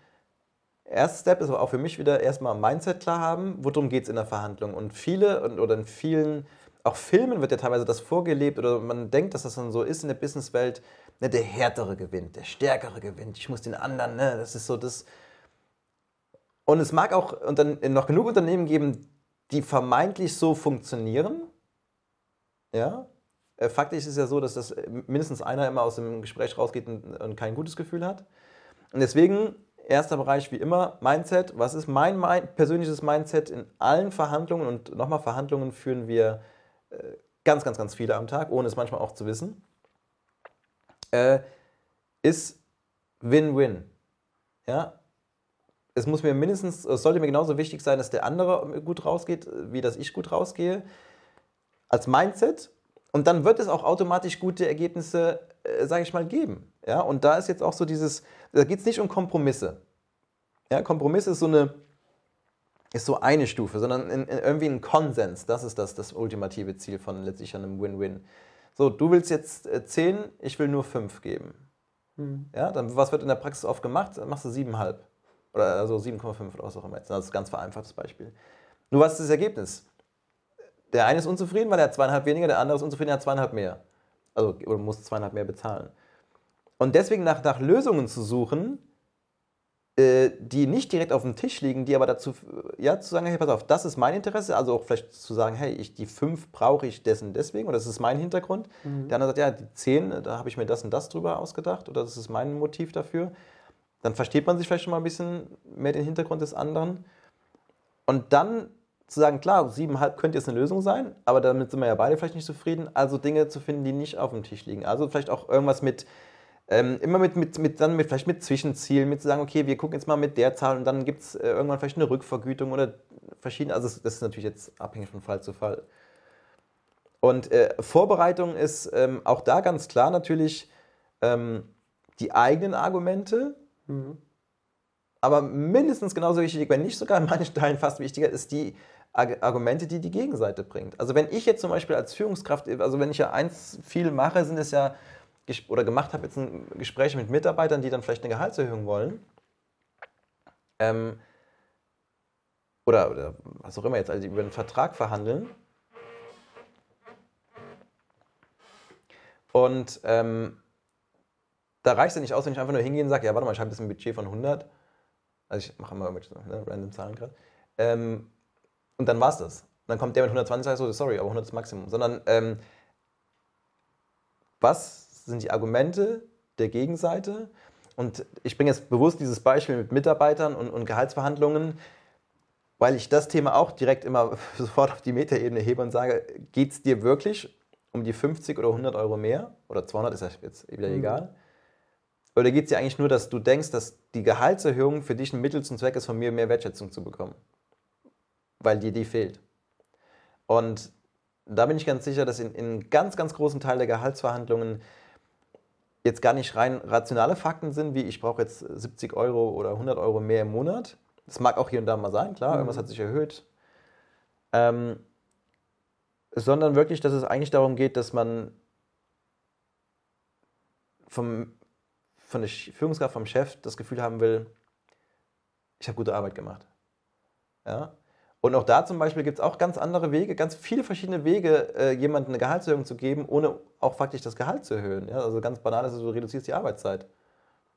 Speaker 2: Erster Step ist aber auch für mich wieder erstmal Mindset klar haben, worum geht es in der Verhandlung. Und viele und, oder in vielen, auch Filmen wird ja teilweise das vorgelebt oder man denkt, dass das dann so ist in der Businesswelt, ne, der Härtere gewinnt, der Stärkere gewinnt, ich muss den anderen, ne, das ist so das. Und es mag auch noch genug Unternehmen geben, die vermeintlich so funktionieren. Ja. Äh, faktisch ist es ja so, dass das mindestens einer immer aus dem Gespräch rausgeht und, und kein gutes Gefühl hat. Und deswegen, erster Bereich wie immer, Mindset. Was ist mein, mein persönliches Mindset in allen Verhandlungen? Und nochmal, Verhandlungen führen wir äh, ganz, ganz, ganz viele am Tag, ohne es manchmal auch zu wissen äh, ist Win-Win. Ja? Es muss mir mindestens, es sollte mir genauso wichtig sein, dass der andere gut rausgeht, wie dass ich gut rausgehe. Als Mindset. Und dann wird es auch automatisch gute Ergebnisse, äh, sage ich mal, geben. Ja? Und da ist jetzt auch so dieses, da geht es nicht um Kompromisse. Ja? Kompromisse ist so eine, ist so eine Stufe, sondern in, in irgendwie ein Konsens. Das ist das, das ultimative Ziel von letztlich einem Win-Win. So, du willst jetzt 10, äh, ich will nur 5 geben. Mhm. Ja, dann was wird in der Praxis oft gemacht? Dann machst du 7,5. Oder also 7,5 oder was auch immer. Das ist ein ganz vereinfachtes Beispiel. Nur was ist das Ergebnis? Der eine ist unzufrieden, weil er hat zweieinhalb weniger, der andere ist unzufrieden, er hat zweieinhalb mehr. Also oder muss zweieinhalb mehr bezahlen. Und deswegen nach, nach Lösungen zu suchen, die nicht direkt auf dem Tisch liegen, die aber dazu, ja, zu sagen, hey, pass auf, das ist mein Interesse, also auch vielleicht zu sagen, hey, ich, die fünf brauche ich dessen deswegen oder das ist mein Hintergrund. Mhm. Der andere sagt, ja, die zehn, da habe ich mir das und das drüber ausgedacht oder das ist mein Motiv dafür. Dann versteht man sich vielleicht schon mal ein bisschen mehr den Hintergrund des anderen. Und dann zu sagen, klar, 7,5 könnte jetzt eine Lösung sein, aber damit sind wir ja beide vielleicht nicht zufrieden. Also Dinge zu finden, die nicht auf dem Tisch liegen. Also vielleicht auch irgendwas mit, ähm, immer mit, mit, mit, dann mit, vielleicht mit Zwischenzielen, mit zu sagen, okay, wir gucken jetzt mal mit der Zahl und dann gibt es äh, irgendwann vielleicht eine Rückvergütung oder verschiedene, also das ist natürlich jetzt abhängig von Fall zu Fall. Und äh, Vorbereitung ist ähm, auch da ganz klar natürlich ähm, die eigenen Argumente, mhm. aber mindestens genauso wichtig, wenn nicht sogar in manchen Teilen fast wichtiger, ist die Argumente, die die Gegenseite bringt. Also wenn ich jetzt zum Beispiel als Führungskraft, also wenn ich ja eins viel mache, sind es ja, oder gemacht habe, jetzt ein Gespräche mit Mitarbeitern, die dann vielleicht eine Gehaltserhöhung wollen. Ähm, oder, oder was auch immer jetzt, also über einen Vertrag verhandeln. Und ähm, da reicht es ja nicht aus, wenn ich einfach nur hingehe und sage, ja, warte mal, ich habe jetzt ein Budget von 100. Also ich mache immer irgendwelche ne, random Zahlen gerade. Ähm, und dann war es das. Und dann kommt der mit 120 und sagt so, sorry, aber 100 ist Maximum. Sondern ähm, was sind die Argumente der Gegenseite? Und ich bringe jetzt bewusst dieses Beispiel mit Mitarbeitern und, und Gehaltsverhandlungen, weil ich das Thema auch direkt immer sofort auf die Metaebene hebe und sage, geht es dir wirklich um die 50 oder 100 Euro mehr? Oder 200 ist ja jetzt wieder mhm. egal. Oder geht es dir eigentlich nur, dass du denkst, dass die Gehaltserhöhung für dich ein Mittel zum Zweck ist, von mir mehr Wertschätzung zu bekommen? weil dir die fehlt. Und da bin ich ganz sicher, dass in, in ganz, ganz großen Teil der Gehaltsverhandlungen jetzt gar nicht rein rationale Fakten sind, wie ich brauche jetzt 70 Euro oder 100 Euro mehr im Monat. Das mag auch hier und da mal sein, klar, mhm. irgendwas hat sich erhöht. Ähm, sondern wirklich, dass es eigentlich darum geht, dass man vom, von der Führungskraft, vom Chef das Gefühl haben will, ich habe gute Arbeit gemacht. Ja? Und auch da zum Beispiel gibt es auch ganz andere Wege, ganz viele verschiedene Wege, äh, jemandem eine Gehaltserhöhung zu geben, ohne auch faktisch das Gehalt zu erhöhen. Ja? Also ganz banal ist es, du reduzierst die Arbeitszeit.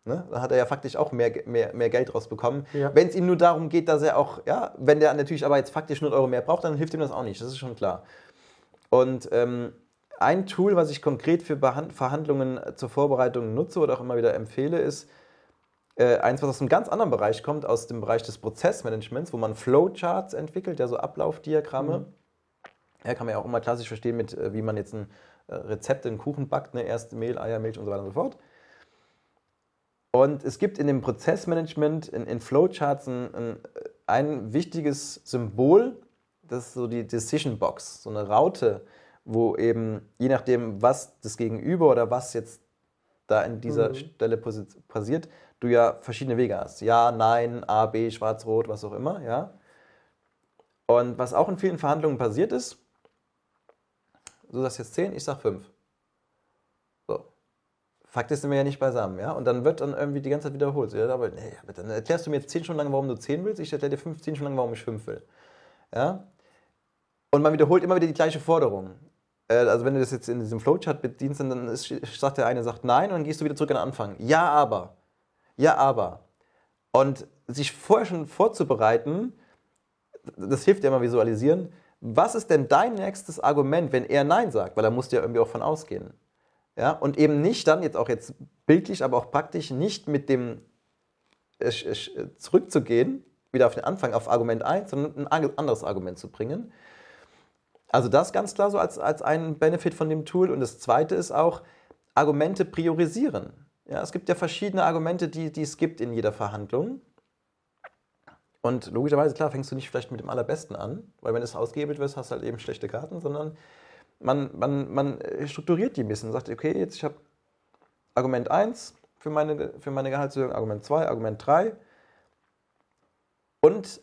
Speaker 2: Ne? Da hat er ja faktisch auch mehr, mehr, mehr Geld rausbekommen. Ja. Wenn es ihm nur darum geht, dass er auch, ja, wenn der natürlich aber jetzt faktisch 100 Euro mehr braucht, dann hilft ihm das auch nicht. Das ist schon klar. Und ähm, ein Tool, was ich konkret für Verhandlungen zur Vorbereitung nutze oder auch immer wieder empfehle, ist, äh, eins, was aus einem ganz anderen Bereich kommt, aus dem Bereich des Prozessmanagements, wo man Flowcharts entwickelt, ja so Ablaufdiagramme. Mhm. Ja, kann man ja auch immer klassisch verstehen mit, äh, wie man jetzt ein äh, Rezept in Kuchen backt, ne? erst Mehl, Eier, Milch und so weiter und so fort. Und es gibt in dem Prozessmanagement, in, in Flowcharts ein, ein, ein wichtiges Symbol, das ist so die Decision Box, so eine Raute, wo eben je nachdem, was das Gegenüber oder was jetzt da in dieser mhm. Stelle passiert, du ja verschiedene Wege hast. Ja, nein, A, B, schwarz, rot, was auch immer, ja. Und was auch in vielen Verhandlungen passiert ist, du sagst jetzt 10, ich sag 5. So. Fakt ist, sind wir ja nicht beisammen, ja. Und dann wird dann irgendwie die ganze Zeit wiederholt. Ja, aber, nee, dann erklärst du mir jetzt 10 Stunden lang, warum du 10 willst, ich erkläre dir 15 Stunden lang, warum ich 5 will. Ja. Und man wiederholt immer wieder die gleiche Forderung. Äh, also wenn du das jetzt in diesem Flowchart bedienst, dann ist, sagt der eine sagt nein und dann gehst du wieder zurück an den Anfang. Ja, aber. Ja, aber. Und sich vorher schon vorzubereiten, das hilft ja immer visualisieren. Was ist denn dein nächstes Argument, wenn er Nein sagt? Weil da musst du ja irgendwie auch von ausgehen. Ja? Und eben nicht dann, jetzt auch jetzt bildlich, aber auch praktisch, nicht mit dem äh, zurückzugehen, wieder auf den Anfang, auf Argument 1, sondern ein anderes Argument zu bringen. Also das ganz klar so als, als ein Benefit von dem Tool. Und das zweite ist auch, Argumente priorisieren. Ja, es gibt ja verschiedene Argumente, die, die es gibt in jeder Verhandlung. Und logischerweise, klar, fängst du nicht vielleicht mit dem Allerbesten an, weil wenn es ausgehebelt wird, hast du halt eben schlechte Karten, sondern man, man, man strukturiert die ein bisschen. Sagt, okay, jetzt ich habe Argument 1 für meine, für meine Gehaltserhöhung, Argument 2, Argument 3. Und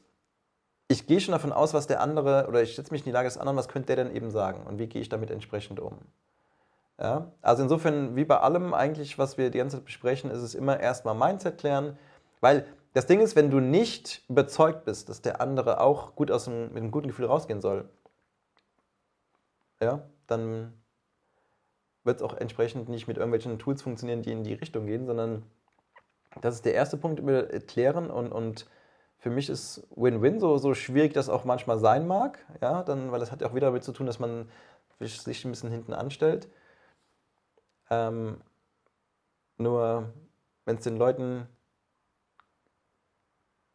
Speaker 2: ich gehe schon davon aus, was der andere, oder ich setze mich in die Lage des anderen, was könnte der denn eben sagen und wie gehe ich damit entsprechend um. Ja? Also insofern, wie bei allem eigentlich, was wir die ganze Zeit besprechen, ist es immer erstmal Mindset klären, weil das Ding ist, wenn du nicht überzeugt bist, dass der andere auch gut aus dem, mit einem guten Gefühl rausgehen soll, ja, dann wird es auch entsprechend nicht mit irgendwelchen Tools funktionieren, die in die Richtung gehen, sondern das ist der erste Punkt, über klären und, und für mich ist Win-Win, so, so schwierig das auch manchmal sein mag, ja, dann, weil das hat ja auch wieder damit zu tun, dass man sich ein bisschen hinten anstellt. Ähm, nur wenn es den Leuten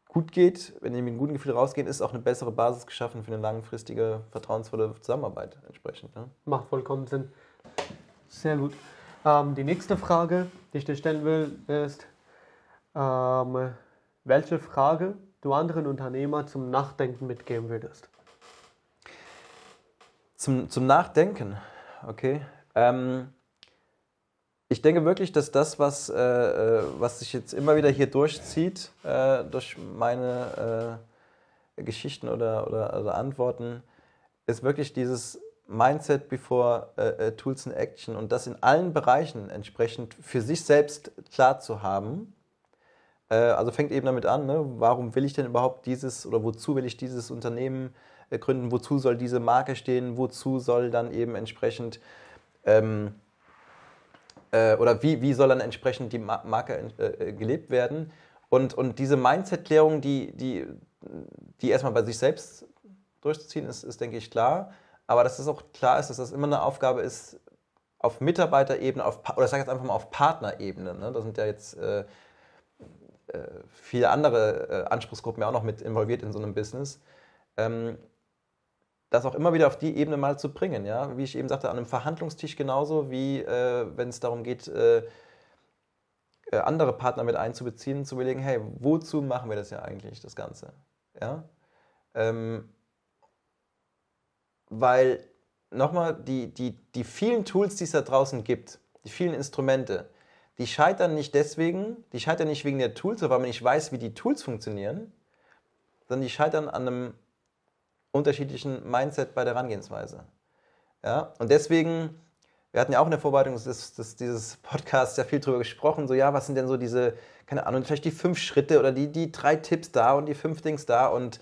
Speaker 2: gut geht, wenn die mit einem guten Gefühl rausgehen, ist auch eine bessere Basis geschaffen für eine langfristige, vertrauensvolle Zusammenarbeit entsprechend. Ne?
Speaker 1: Macht vollkommen Sinn. Sehr gut. Ähm, die nächste Frage, die ich dir stellen will, ist, ähm, welche Frage du anderen Unternehmern zum Nachdenken mitgeben würdest?
Speaker 2: Zum, zum Nachdenken, okay. Ähm, ich denke wirklich, dass das, was, äh, äh, was sich jetzt immer wieder hier durchzieht, äh, durch meine äh, Geschichten oder, oder, oder, Antworten, ist wirklich dieses Mindset before äh, äh, Tools in Action und das in allen Bereichen entsprechend für sich selbst klar zu haben. also fängt eben damit an, ne? warum will ich denn überhaupt dieses oder wozu will ich dieses Unternehmen gründen, wozu soll diese Marke stehen, wozu soll dann eben entsprechend ähm, äh, oder wie, wie soll dann entsprechend die Marke äh, gelebt werden. Und, und diese Mindset-Klärung, die, die, die erstmal bei sich selbst durchzuziehen, ist, ist, denke ich, klar. Aber dass es auch klar ist, dass das immer eine Aufgabe ist, auf Mitarbeiterebene, auf, oder ich sage jetzt einfach mal auf Partnerebene. Ne? Da sind ja jetzt äh, äh, viele andere äh, Anspruchsgruppen ja auch noch mit involviert in so einem Business. Ähm, das auch immer wieder auf die Ebene mal zu bringen. Ja? Wie ich eben sagte, an einem Verhandlungstisch genauso wie äh, wenn es darum geht, äh, äh, andere Partner mit einzubeziehen, zu überlegen, hey, wozu machen wir das ja eigentlich, das Ganze? Ja? Ähm, weil, nochmal, die, die, die vielen Tools, die es da draußen gibt, die vielen Instrumente, die scheitern nicht deswegen, die scheitern nicht wegen der Tools, weil man nicht weiß, wie die Tools funktionieren, sondern die scheitern an einem unterschiedlichen Mindset bei der Herangehensweise. Ja? Und deswegen, wir hatten ja auch in der Vorbereitung des, des, dieses Podcasts ja viel darüber gesprochen, so ja, was sind denn so diese, keine Ahnung, vielleicht die fünf Schritte oder die, die drei Tipps da und die fünf Dings da und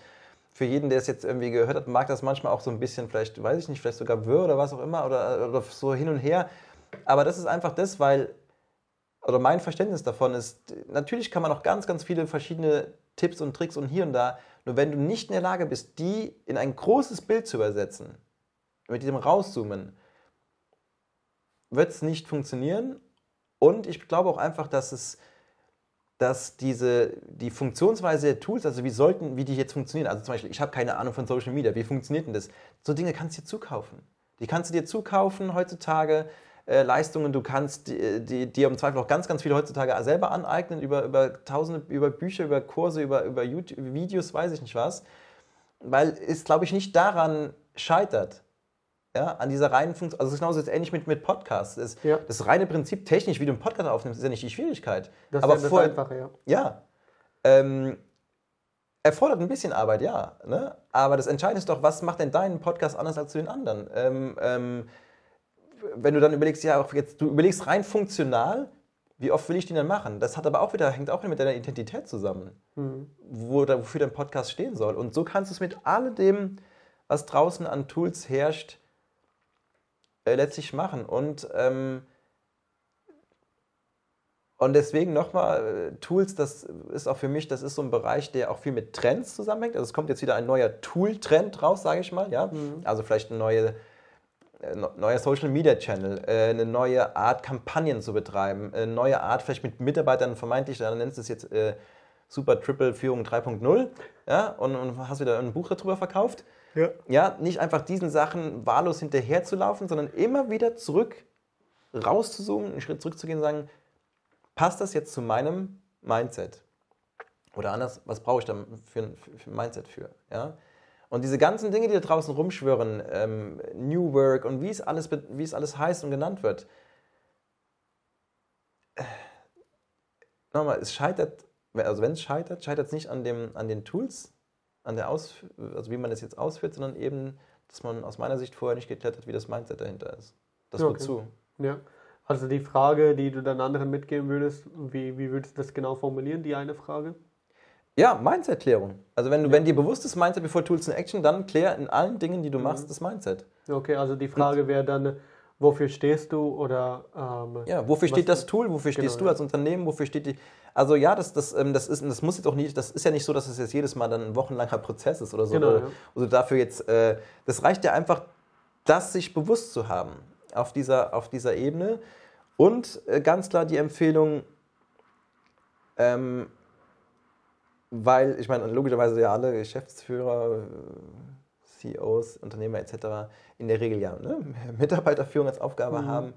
Speaker 2: für jeden, der es jetzt irgendwie gehört hat, mag das manchmal auch so ein bisschen, vielleicht, weiß ich nicht, vielleicht sogar wirr oder was auch immer oder, oder so hin und her. Aber das ist einfach das, weil, oder mein Verständnis davon ist, natürlich kann man auch ganz, ganz viele verschiedene Tipps und Tricks und hier und da nur wenn du nicht in der Lage bist, die in ein großes Bild zu übersetzen, mit diesem Rauszoomen, wird es nicht funktionieren. Und ich glaube auch einfach, dass es dass diese, die Funktionsweise der Tools, also wie sollten, wie die jetzt funktionieren, also zum Beispiel, ich habe keine Ahnung von Social Media, wie funktioniert denn das? So Dinge kannst du dir zukaufen. Die kannst du dir zukaufen heutzutage, äh, Leistungen. Du kannst dir die, im Zweifel auch ganz, ganz viele heutzutage selber aneignen, über, über tausende, über Bücher, über Kurse, über, über YouTube, Videos, weiß ich nicht was. Weil es, glaube ich, nicht daran scheitert, ja, an dieser reinen Funktion. Also es ist genauso jetzt ähnlich mit, mit Podcasts. Das, ja. das reine Prinzip technisch, wie du einen Podcast aufnimmst, ist ja nicht die Schwierigkeit.
Speaker 1: Das Aber ist ja das Einfache, ja.
Speaker 2: Ja. Ähm, erfordert ein bisschen Arbeit, ja. Ne? Aber das Entscheidende ist doch, was macht denn deinen Podcast anders als zu den anderen? Ähm, ähm, wenn du dann überlegst, ja, jetzt, du überlegst rein funktional, wie oft will ich den dann machen? Das hat aber auch wieder, hängt auch wieder mit deiner Identität zusammen, mhm. wo, wofür dein Podcast stehen soll. Und so kannst du es mit alledem, was draußen an Tools herrscht, äh, letztlich machen. Und, ähm, und deswegen nochmal, äh, Tools, das ist auch für mich, das ist so ein Bereich, der auch viel mit Trends zusammenhängt. Also es kommt jetzt wieder ein neuer Tool-Trend raus, sage ich mal. Ja? Mhm. Also vielleicht eine neue neuer Social Media Channel, äh, eine neue Art Kampagnen zu betreiben, eine neue Art vielleicht mit Mitarbeitern vermeintlich, dann nennst du es jetzt äh, Super Triple Führung 3.0 ja, und, und, hast wieder ein Buch darüber verkauft. Ja. ja, nicht einfach diesen Sachen wahllos hinterherzulaufen, sondern immer wieder zurück rauszuzoomen, einen Schritt zurückzugehen und sagen, passt das jetzt zu meinem Mindset? Oder anders, was brauche ich da für ein Mindset für? Ja? Und diese ganzen Dinge, die da draußen rumschwören, ähm, New Work und wie es, alles, wie es alles heißt und genannt wird, äh, nochmal, es scheitert, also wenn es scheitert, scheitert es nicht an, dem, an den Tools, an der Aus, also wie man das jetzt ausführt, sondern eben, dass man aus meiner Sicht vorher nicht geklärt hat, wie das Mindset dahinter ist. Das okay. wozu.
Speaker 1: Ja. Also die Frage, die du dann anderen mitgeben würdest, wie, wie würdest du das genau formulieren, die eine Frage?
Speaker 2: Ja, Mindset-Klärung. Also wenn du, wenn dir bewusst ist Mindset before Tools in Action, dann klär in allen Dingen, die du mhm. machst, das Mindset.
Speaker 1: Okay, also die Frage wäre dann, wofür stehst du oder ähm,
Speaker 2: Ja, wofür steht das Tool, wofür genau, stehst du als Unternehmen, wofür steht die. Also ja, das, das, ähm, das, ist, das muss jetzt auch nicht, das ist ja nicht so, dass es jetzt jedes Mal dann ein wochenlanger Prozess ist oder so. Genau, oder, ja. Also dafür jetzt, äh, das reicht ja einfach, das sich bewusst zu haben auf dieser, auf dieser Ebene. Und äh, ganz klar die Empfehlung, ähm, weil, ich meine, logischerweise ja alle Geschäftsführer, CEOs, Unternehmer etc. in der Regel ja ne, Mitarbeiterführung als Aufgabe mhm. haben.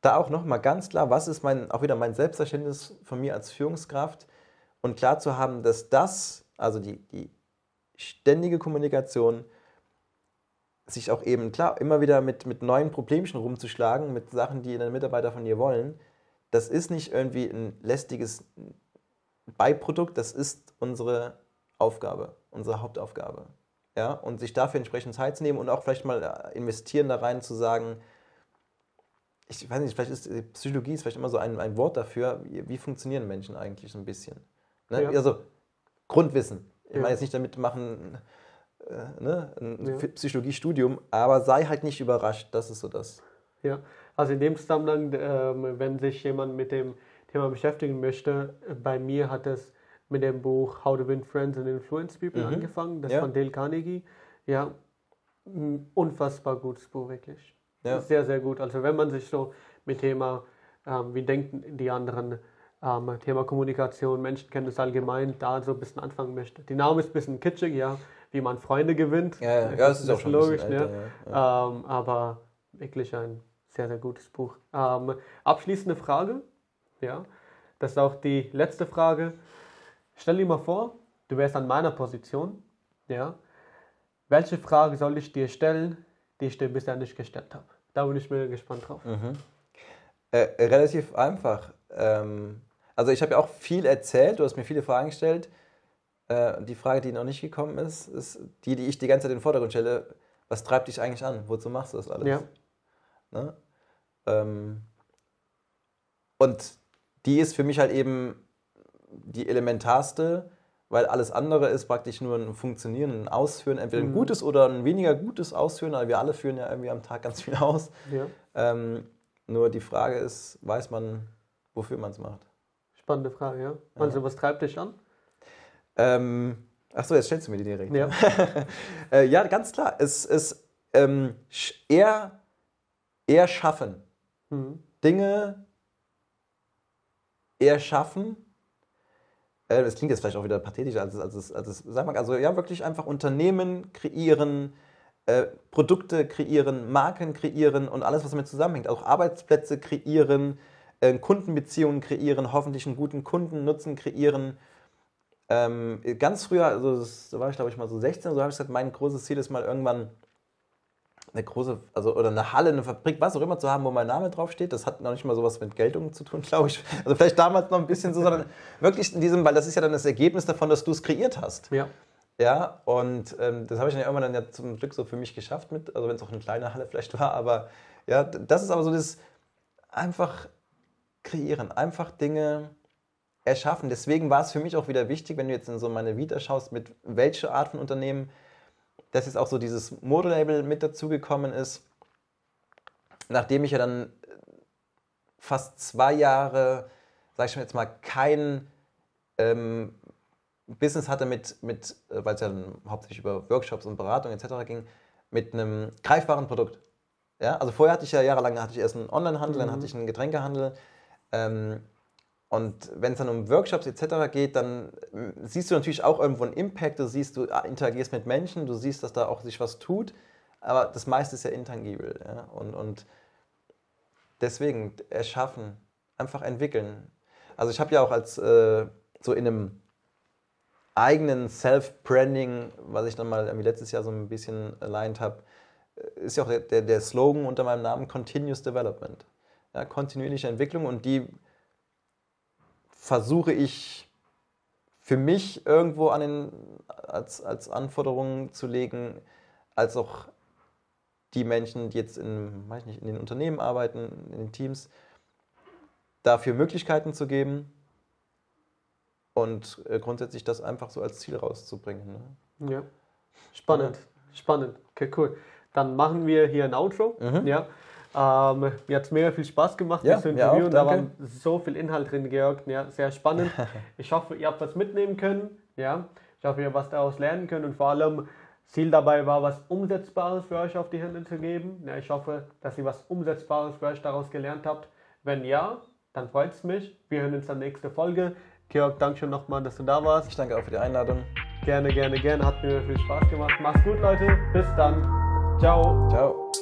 Speaker 2: Da auch nochmal ganz klar, was ist mein, auch wieder mein Selbstverständnis von mir als Führungskraft und klar zu haben, dass das, also die, die ständige Kommunikation, sich auch eben, klar, immer wieder mit, mit neuen Problemchen rumzuschlagen, mit Sachen, die deine Mitarbeiter von dir wollen, das ist nicht irgendwie ein lästiges Beiprodukt, das ist unsere Aufgabe, unsere Hauptaufgabe. Ja, und sich dafür entsprechend Zeit zu nehmen und auch vielleicht mal äh, investieren da rein zu sagen, ich weiß nicht, vielleicht ist Psychologie ist vielleicht immer so ein, ein Wort dafür, wie, wie funktionieren Menschen eigentlich so ein bisschen. Ne? Ja. Also Grundwissen. Ich ja. meine jetzt nicht damit machen, äh, ne, ein ja. Psychologiestudium, aber sei halt nicht überrascht, das ist so das.
Speaker 1: Ja, also in dem Zusammenhang, äh, wenn sich jemand mit dem Thema beschäftigen möchte, bei mir hat es mit dem Buch How to Win Friends and Influence People mhm. angefangen, das ja. von Dale Carnegie. Ja, unfassbar gutes Buch, wirklich. Ja. Sehr, sehr gut. Also wenn man sich so mit Thema, ähm, wie denken die anderen, ähm, Thema Kommunikation, Menschenkenntnis allgemein, da so ein bisschen anfangen möchte. Die Name ist ein bisschen kitschig, ja, wie man Freunde gewinnt.
Speaker 2: Ja, ja. das ist, ist auch schon logisch,
Speaker 1: ne? ja. Ähm, aber wirklich ein sehr, sehr gutes Buch. Ähm, abschließende Frage, ja, das ist auch die letzte Frage. Stell dir mal vor, du wärst an meiner Position, ja. Welche Frage soll ich dir stellen, die ich dir bisher nicht gestellt habe? Da bin ich mir gespannt drauf.
Speaker 2: Mhm. Äh, relativ einfach. Ähm, also ich habe ja auch viel erzählt, du hast mir viele Fragen gestellt. Äh, die Frage, die noch nicht gekommen ist, ist die, die ich die ganze Zeit in den Vordergrund stelle. Was treibt dich eigentlich an? Wozu machst du das alles? Ja. Ne? Ähm, und die ist für mich halt eben die elementarste, weil alles andere ist praktisch nur ein Funktionieren, ein Ausführen, entweder ein mhm. gutes oder ein weniger gutes Ausführen, aber wir alle führen ja irgendwie am Tag ganz viel aus. Ja. Ähm, nur die Frage ist, weiß man, wofür man es macht?
Speaker 1: Spannende Frage, ja. Also, ja. was treibt dich an?
Speaker 2: Ähm, Achso, jetzt stellst du mir die direkt. Ja, äh, ja ganz klar. Es ist ähm, eher, eher schaffen. Mhm. Dinge eher schaffen. Äh, das klingt jetzt vielleicht auch wieder pathetisch, als es, als es, als es sag mal, also ja, wirklich einfach Unternehmen kreieren, äh, Produkte kreieren, Marken kreieren und alles, was damit zusammenhängt. Auch Arbeitsplätze kreieren, äh, Kundenbeziehungen kreieren, hoffentlich einen guten Kundennutzen kreieren. Ähm, ganz früher, also das, da war ich glaube ich mal so 16, so habe ich gesagt, mein großes Ziel ist mal irgendwann eine große, also oder eine Halle, eine Fabrik, was auch immer zu haben, wo mein Name draufsteht. Das hat noch nicht mal sowas mit Geltung zu tun, glaube ich. Also vielleicht damals noch ein bisschen so, sondern wirklich in diesem, weil das ist ja dann das Ergebnis davon, dass du es kreiert hast.
Speaker 1: Ja.
Speaker 2: Ja, und ähm, das habe ich dann ja irgendwann dann ja zum Glück so für mich geschafft mit, also wenn es auch eine kleine Halle vielleicht war, aber ja, das ist aber so das einfach kreieren, einfach Dinge erschaffen. Deswegen war es für mich auch wieder wichtig, wenn du jetzt in so meine Vita schaust, mit welcher Art von Unternehmen dass jetzt auch so dieses Modelabel mit dazugekommen ist, nachdem ich ja dann fast zwei Jahre, sag ich schon jetzt mal, kein ähm, Business hatte mit, mit äh, weil es ja dann hauptsächlich über Workshops und Beratung etc. ging, mit einem greifbaren Produkt. Ja? Also vorher hatte ich ja jahrelang hatte ich erst einen Onlinehandel, mhm. dann hatte ich einen Getränkehandel. Ähm, und wenn es dann um Workshops etc. geht, dann äh, siehst du natürlich auch irgendwo einen Impact, du siehst, du interagierst mit Menschen, du siehst, dass da auch sich was tut, aber das meiste ist ja intangibel. Ja? Und, und deswegen erschaffen, einfach entwickeln. Also ich habe ja auch als äh, so in einem eigenen Self-Branding, was ich dann mal irgendwie letztes Jahr so ein bisschen aligned habe, äh, ist ja auch der, der, der Slogan unter meinem Namen Continuous Development. Ja, kontinuierliche Entwicklung und die versuche ich für mich irgendwo an den, als, als Anforderungen zu legen, als auch die Menschen, die jetzt in, weiß nicht, in den Unternehmen arbeiten, in den Teams, dafür Möglichkeiten zu geben und äh, grundsätzlich das einfach so als Ziel rauszubringen.
Speaker 1: Ne? Ja, spannend, spannend. Okay, cool. Dann machen wir hier ein Outro. Mhm. Ja. Ähm, mir hat es mega viel Spaß gemacht,
Speaker 2: ja, das Interview.
Speaker 1: Auch, da war so viel Inhalt drin, Georg. Ja, sehr spannend. Ich hoffe, ihr habt was mitnehmen können. Ja. Ich hoffe, ihr habt was daraus lernen können und vor allem Ziel dabei war, was Umsetzbares für euch auf die Hände zu geben. Ja, ich hoffe, dass ihr was Umsetzbares für euch daraus gelernt habt. Wenn ja, dann freut es mich. Wir hören uns dann nächste Folge. Georg, danke schön nochmal, dass du da warst.
Speaker 2: Ich danke auch für die Einladung.
Speaker 1: Gerne, gerne, gerne. Hat mir viel Spaß gemacht. Mach's gut, Leute. Bis dann. Ciao.
Speaker 2: Ciao.